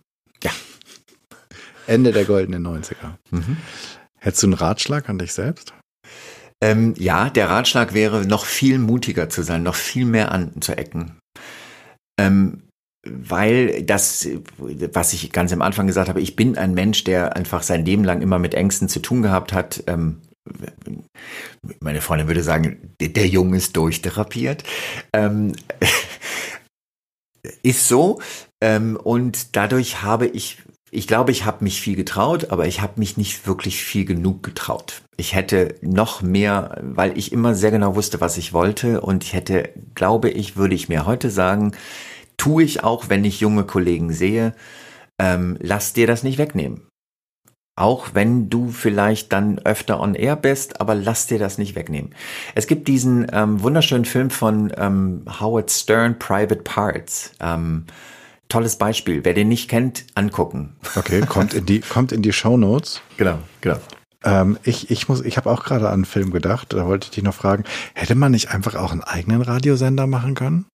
Ende der goldenen 90er. Mhm. Hättest du einen Ratschlag an dich selbst? Ähm, ja, der Ratschlag wäre, noch viel mutiger zu sein, noch viel mehr anzuecken. Ähm, weil das, was ich ganz am Anfang gesagt habe, ich bin ein Mensch, der einfach sein Leben lang immer mit Ängsten zu tun gehabt hat. Ähm, meine Freundin würde sagen, der Junge ist durchtherapiert. Ähm, ist so. Ähm, und dadurch habe ich ich glaube, ich habe mich viel getraut, aber ich habe mich nicht wirklich viel genug getraut. Ich hätte noch mehr, weil ich immer sehr genau wusste, was ich wollte und ich hätte, glaube ich, würde ich mir heute sagen, tue ich auch, wenn ich junge Kollegen sehe, ähm, lass dir das nicht wegnehmen. Auch wenn du vielleicht dann öfter on air bist, aber lass dir das nicht wegnehmen. Es gibt diesen ähm, wunderschönen Film von ähm, Howard Stern, Private Parts. Ähm, tolles Beispiel. Wer den nicht kennt, angucken. Okay, kommt in die, kommt in die Show Notes. Genau, genau. Ähm, ich, ich muss, ich habe auch gerade an einen Film gedacht. Da wollte ich dich noch fragen: Hätte man nicht einfach auch einen eigenen Radiosender machen können?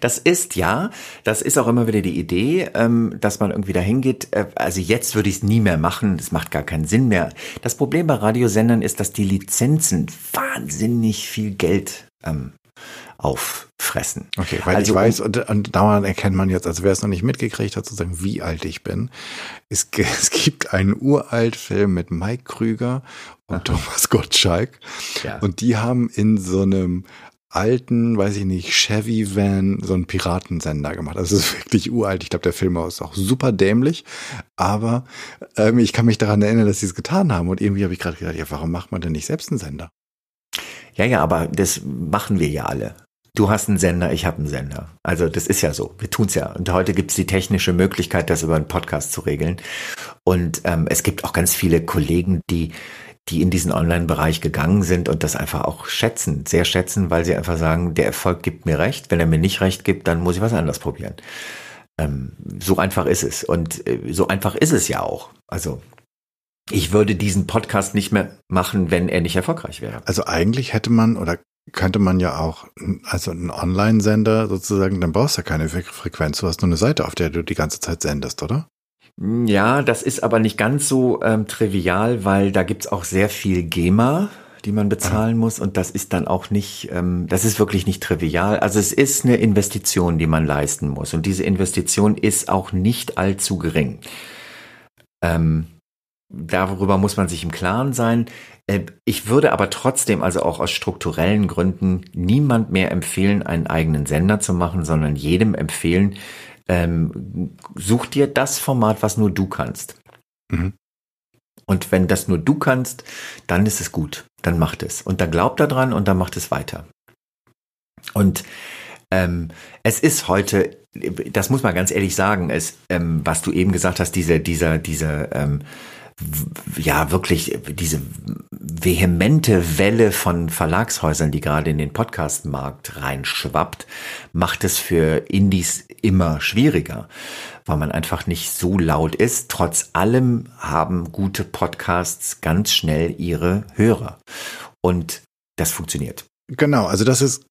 Das ist ja, das ist auch immer wieder die Idee, ähm, dass man irgendwie dahin geht. Äh, also jetzt würde ich es nie mehr machen, das macht gar keinen Sinn mehr. Das Problem bei Radiosendern ist, dass die Lizenzen wahnsinnig viel Geld ähm, auffressen. Okay, weil also, ich weiß, und, und dauernd erkennt man jetzt, als wer es noch nicht mitgekriegt hat, sozusagen, wie alt ich bin. Es, es gibt einen uralt Film mit Mike Krüger und Aha. Thomas Gottschalk. Ja. Und die haben in so einem alten, weiß ich nicht, Chevy Van so einen Piratensender gemacht. Das ist wirklich uralt. Ich glaube, der Film ist auch super dämlich, aber ähm, ich kann mich daran erinnern, dass sie es getan haben. Und irgendwie habe ich gerade gedacht, ja, warum macht man denn nicht selbst einen Sender? Ja, ja, aber das machen wir ja alle. Du hast einen Sender, ich habe einen Sender. Also das ist ja so. Wir tun's ja. Und heute gibt's die technische Möglichkeit, das über einen Podcast zu regeln. Und ähm, es gibt auch ganz viele Kollegen, die die in diesen Online-Bereich gegangen sind und das einfach auch schätzen, sehr schätzen, weil sie einfach sagen, der Erfolg gibt mir recht. Wenn er mir nicht recht gibt, dann muss ich was anderes probieren. Ähm, so einfach ist es. Und äh, so einfach ist es ja auch. Also ich würde diesen Podcast nicht mehr machen, wenn er nicht erfolgreich wäre. Also eigentlich hätte man oder könnte man ja auch, also einen Online-Sender sozusagen, dann brauchst du ja keine Frequenz, du hast nur eine Seite, auf der du die ganze Zeit sendest, oder? Ja, das ist aber nicht ganz so ähm, trivial, weil da gibt's auch sehr viel GEMA, die man bezahlen muss und das ist dann auch nicht, ähm, das ist wirklich nicht trivial. Also es ist eine Investition, die man leisten muss und diese Investition ist auch nicht allzu gering. Ähm, darüber muss man sich im Klaren sein. Äh, ich würde aber trotzdem, also auch aus strukturellen Gründen, niemand mehr empfehlen, einen eigenen Sender zu machen, sondern jedem empfehlen, ähm, such dir das Format, was nur du kannst. Mhm. Und wenn das nur du kannst, dann ist es gut. Dann macht es. Und dann glaubt er dran und dann macht es weiter. Und ähm, es ist heute, das muss man ganz ehrlich sagen, es, ähm, was du eben gesagt hast, diese, dieser, diese, ähm, ja wirklich diese vehemente Welle von Verlagshäusern, die gerade in den Podcast-Markt reinschwappt, macht es für Indies immer schwieriger, weil man einfach nicht so laut ist. Trotz allem haben gute Podcasts ganz schnell ihre Hörer. Und das funktioniert. Genau, also das ist,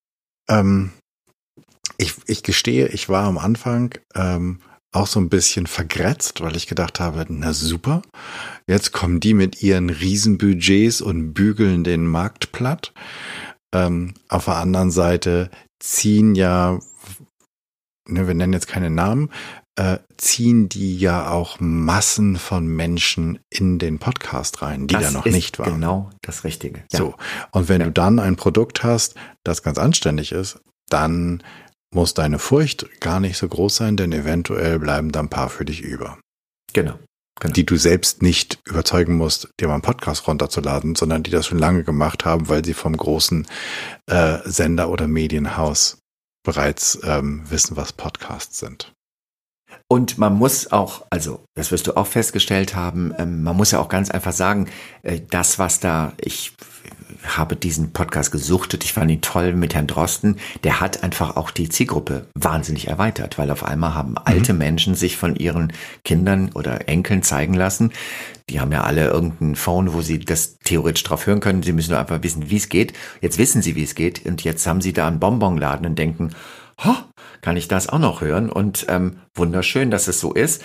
ähm, ich, ich gestehe, ich war am Anfang ähm, auch so ein bisschen vergrätzt, weil ich gedacht habe, na super, jetzt kommen die mit ihren Riesenbudgets und bügeln den Markt platt. Ähm, auf der anderen Seite ziehen ja, ne, wir nennen jetzt keine Namen, äh, ziehen die ja auch Massen von Menschen in den Podcast rein, die das da noch nicht waren. Genau das Richtige. Ja. So. Und wenn ja. du dann ein Produkt hast, das ganz anständig ist, dann muss deine Furcht gar nicht so groß sein, denn eventuell bleiben da ein paar für dich über. Genau. Genau. die du selbst nicht überzeugen musst, dir mal einen Podcast runterzuladen, sondern die das schon lange gemacht haben, weil sie vom großen äh, Sender oder Medienhaus bereits ähm, wissen, was Podcasts sind. Und man muss auch, also das wirst du auch festgestellt haben, ähm, man muss ja auch ganz einfach sagen, äh, das, was da, ich habe diesen Podcast gesuchtet. Ich fand ihn toll mit Herrn Drosten. Der hat einfach auch die Zielgruppe wahnsinnig erweitert, weil auf einmal haben alte mhm. Menschen sich von ihren Kindern oder Enkeln zeigen lassen. Die haben ja alle irgendein Phone, wo sie das theoretisch drauf hören können. Sie müssen nur einfach wissen, wie es geht. Jetzt wissen sie, wie es geht. Und jetzt haben sie da einen Bonbonladen und denken, oh, kann ich das auch noch hören? Und ähm, wunderschön, dass es so ist.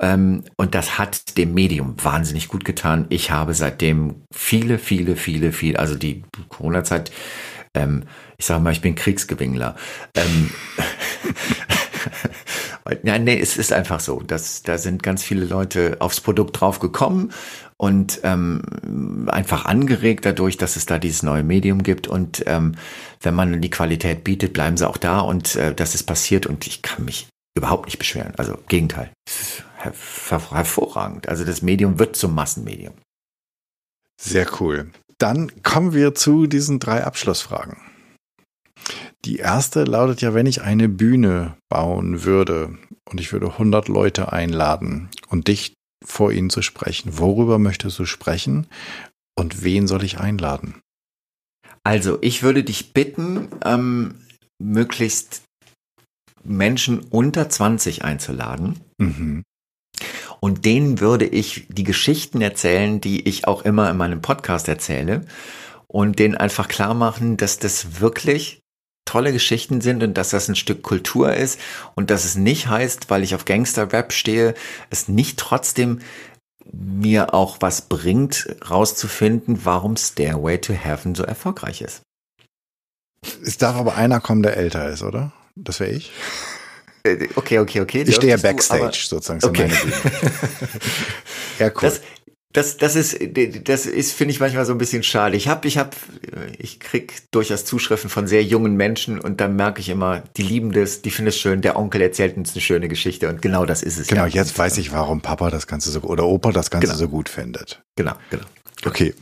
Ähm, und das hat dem Medium wahnsinnig gut getan. Ich habe seitdem viele, viele, viele, viele, also die Corona-Zeit, ähm, ich sage mal, ich bin Kriegsgewinnler. Ähm, Nein, nee, es ist einfach so. dass da sind ganz viele Leute aufs Produkt drauf gekommen und ähm, einfach angeregt dadurch, dass es da dieses neue Medium gibt. Und ähm, wenn man die Qualität bietet, bleiben sie auch da und äh, das ist passiert und ich kann mich überhaupt nicht beschweren. Also Gegenteil hervorragend. Also das Medium wird zum Massenmedium. Sehr cool. Dann kommen wir zu diesen drei Abschlussfragen. Die erste lautet ja, wenn ich eine Bühne bauen würde und ich würde 100 Leute einladen und dich vor ihnen zu sprechen, worüber möchtest du sprechen und wen soll ich einladen? Also ich würde dich bitten, ähm, möglichst Menschen unter 20 einzuladen. Mhm. Und denen würde ich die Geschichten erzählen, die ich auch immer in meinem Podcast erzähle. Und denen einfach klar machen, dass das wirklich tolle Geschichten sind und dass das ein Stück Kultur ist und dass es nicht heißt, weil ich auf Gangster-Rap stehe, es nicht trotzdem mir auch was bringt, rauszufinden, warum Stairway to Heaven so erfolgreich ist. Es darf aber einer kommen, der älter ist, oder? Das wäre ich. Okay, okay, okay. Ich stehe ja Backstage du, sozusagen. Okay. ja, cool. Das, das, das ist, das ist, finde ich manchmal so ein bisschen schade. Ich habe, ich habe, ich krieg durchaus Zuschriften von sehr jungen Menschen und dann merke ich immer, die lieben das, die finden es schön. Der Onkel erzählt uns eine schöne Geschichte und genau das ist es. Genau, ja. jetzt weiß ich, warum Papa das Ganze so oder Opa das Ganze genau. so gut findet. Genau, genau. Okay.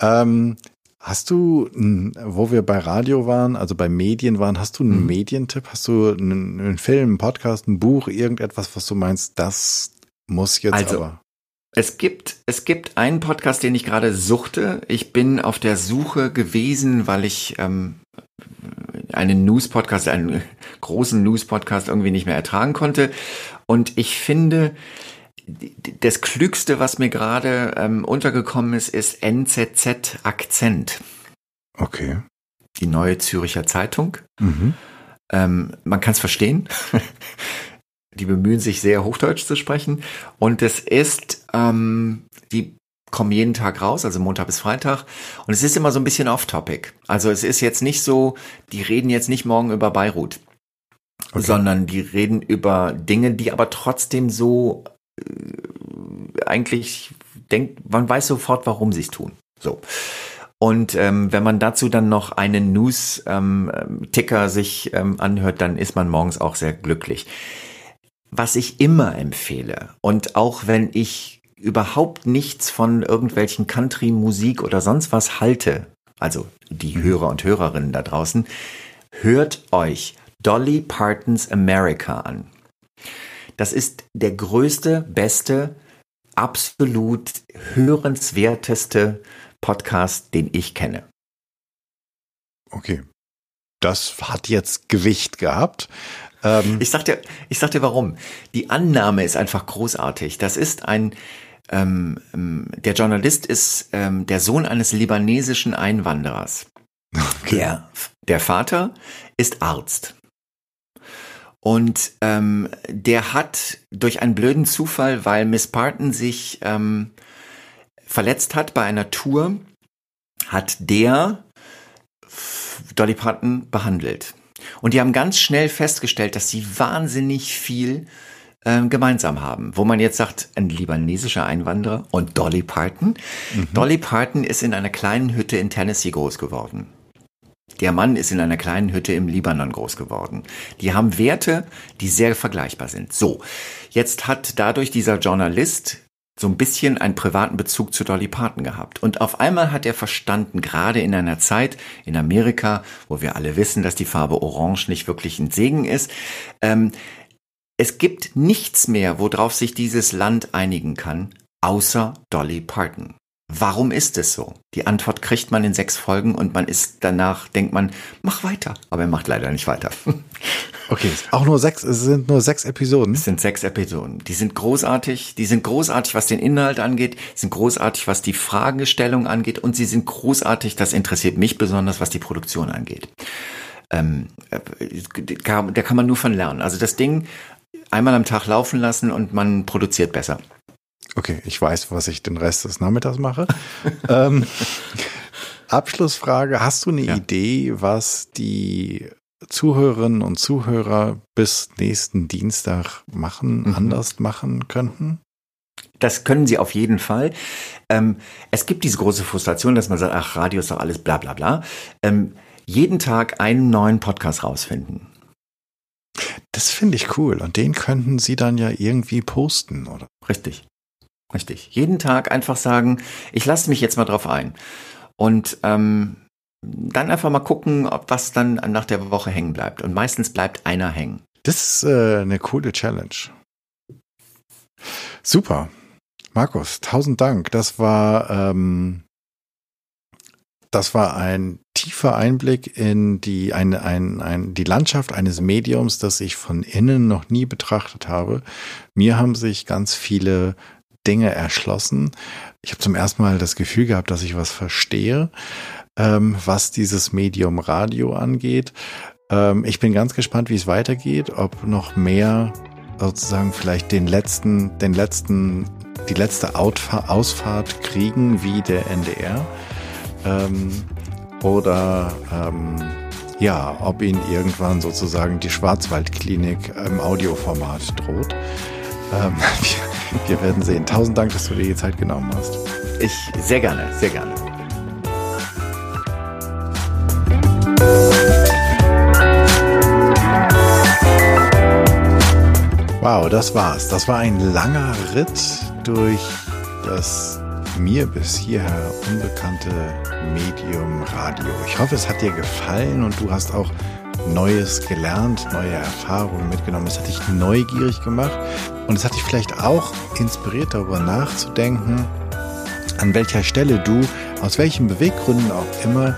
Ähm, Hast du, wo wir bei Radio waren, also bei Medien waren, hast du einen mhm. Medientipp? Hast du einen, einen, Film, einen Podcast, ein Buch, irgendetwas, was du meinst, das muss jetzt also, aber? Es gibt, es gibt einen Podcast, den ich gerade suchte. Ich bin auf der Suche gewesen, weil ich ähm, einen News-Podcast, einen großen News-Podcast irgendwie nicht mehr ertragen konnte. Und ich finde, das Klügste, was mir gerade ähm, untergekommen ist, ist NZZ Akzent. Okay. Die neue Züricher Zeitung. Mhm. Ähm, man kann es verstehen. die bemühen sich sehr Hochdeutsch zu sprechen. Und es ist, ähm, die kommen jeden Tag raus, also Montag bis Freitag. Und es ist immer so ein bisschen off-topic. Also es ist jetzt nicht so, die reden jetzt nicht morgen über Beirut. Okay. Sondern die reden über Dinge, die aber trotzdem so eigentlich denkt, man weiß sofort, warum sie es tun. So. Und ähm, wenn man dazu dann noch einen News-Ticker ähm, sich ähm, anhört, dann ist man morgens auch sehr glücklich. Was ich immer empfehle, und auch wenn ich überhaupt nichts von irgendwelchen Country-Musik oder sonst was halte, also die Hörer und Hörerinnen da draußen, hört euch Dolly Partons America an. Das ist der größte, beste, absolut hörenswerteste Podcast, den ich kenne. Okay. Das hat jetzt Gewicht gehabt. Ähm ich sag dir, ich sag dir warum. Die Annahme ist einfach großartig. Das ist ein, ähm, ähm der Journalist ist ähm, der Sohn eines libanesischen Einwanderers. Okay. Der, der Vater ist Arzt. Und ähm, der hat durch einen blöden Zufall, weil Miss Parton sich ähm, verletzt hat bei einer Tour, hat der Dolly Parton behandelt. Und die haben ganz schnell festgestellt, dass sie wahnsinnig viel ähm, gemeinsam haben. Wo man jetzt sagt, ein libanesischer Einwanderer und Dolly Parton. Mhm. Dolly Parton ist in einer kleinen Hütte in Tennessee groß geworden. Der Mann ist in einer kleinen Hütte im Libanon groß geworden. Die haben Werte, die sehr vergleichbar sind. So, jetzt hat dadurch dieser Journalist so ein bisschen einen privaten Bezug zu Dolly Parton gehabt. Und auf einmal hat er verstanden, gerade in einer Zeit in Amerika, wo wir alle wissen, dass die Farbe Orange nicht wirklich ein Segen ist, ähm, es gibt nichts mehr, worauf sich dieses Land einigen kann, außer Dolly Parton. Warum ist es so? Die Antwort kriegt man in sechs Folgen und man ist danach, denkt man, mach weiter. Aber er macht leider nicht weiter. Okay, auch nur sechs, es sind nur sechs Episoden. Es sind sechs Episoden. Die sind großartig. Die sind großartig, was den Inhalt angeht. sind großartig, was die Fragestellung angeht. Und sie sind großartig, das interessiert mich besonders, was die Produktion angeht. Ähm, äh, da kann man nur von lernen. Also das Ding einmal am Tag laufen lassen und man produziert besser. Okay, ich weiß, was ich den Rest des Nachmittags mache. ähm, Abschlussfrage, hast du eine ja. Idee, was die Zuhörerinnen und Zuhörer bis nächsten Dienstag machen, mhm. anders machen könnten? Das können sie auf jeden Fall. Ähm, es gibt diese große Frustration, dass man sagt, ach, Radio ist doch alles bla bla bla. Ähm, jeden Tag einen neuen Podcast rausfinden. Das finde ich cool. Und den könnten Sie dann ja irgendwie posten, oder? Richtig. Richtig. Jeden Tag einfach sagen, ich lasse mich jetzt mal drauf ein. Und ähm, dann einfach mal gucken, ob was dann nach der Woche hängen bleibt. Und meistens bleibt einer hängen. Das ist äh, eine coole Challenge. Super. Markus, tausend Dank. Das war, ähm, das war ein tiefer Einblick in die, ein, ein, ein, die Landschaft eines Mediums, das ich von innen noch nie betrachtet habe. Mir haben sich ganz viele Dinge erschlossen. Ich habe zum ersten Mal das Gefühl gehabt, dass ich was verstehe ähm, was dieses Medium Radio angeht. Ähm, ich bin ganz gespannt, wie es weitergeht, ob noch mehr sozusagen vielleicht den letzten, den letzten, die letzte Outfa Ausfahrt kriegen wie der NDR. Ähm, oder ähm, ja, ob ihnen irgendwann sozusagen die Schwarzwaldklinik im Audioformat droht. Ähm, wir werden sehen. Tausend Dank, dass du dir die Zeit genommen hast. Ich sehr gerne, sehr gerne. Wow, das war's. Das war ein langer Ritt durch das mir bis hierher unbekannte Medium Radio. Ich hoffe, es hat dir gefallen und du hast auch Neues gelernt, neue Erfahrungen mitgenommen. Es hat dich neugierig gemacht und es hat dich vielleicht auch inspiriert, darüber nachzudenken, an welcher Stelle du, aus welchen Beweggründen auch immer,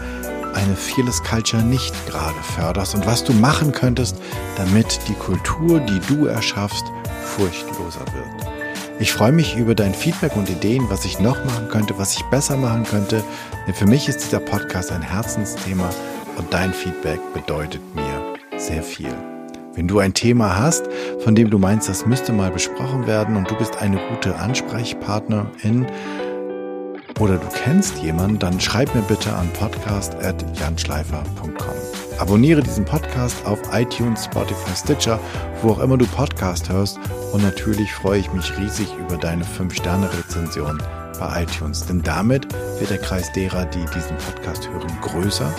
eine Fearless Culture nicht gerade förderst und was du machen könntest, damit die Kultur, die du erschaffst, furchtloser wird. Ich freue mich über dein Feedback und Ideen, was ich noch machen könnte, was ich besser machen könnte. Denn für mich ist dieser Podcast ein Herzensthema und dein Feedback bedeutet mir sehr viel. Wenn du ein Thema hast, von dem du meinst, das müsste mal besprochen werden und du bist eine gute Ansprechpartnerin oder du kennst jemanden, dann schreib mir bitte an podcast.janschleifer.com. Abonniere diesen Podcast auf iTunes, Spotify, Stitcher, wo auch immer du Podcast hörst und natürlich freue ich mich riesig über deine 5-Sterne-Rezension bei iTunes, denn damit wird der Kreis derer, die diesen Podcast hören, größer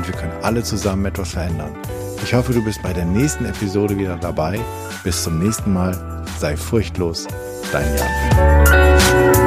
und wir können alle zusammen etwas verändern. Ich hoffe, du bist bei der nächsten Episode wieder dabei. Bis zum nächsten Mal. Sei furchtlos. Dein Jan.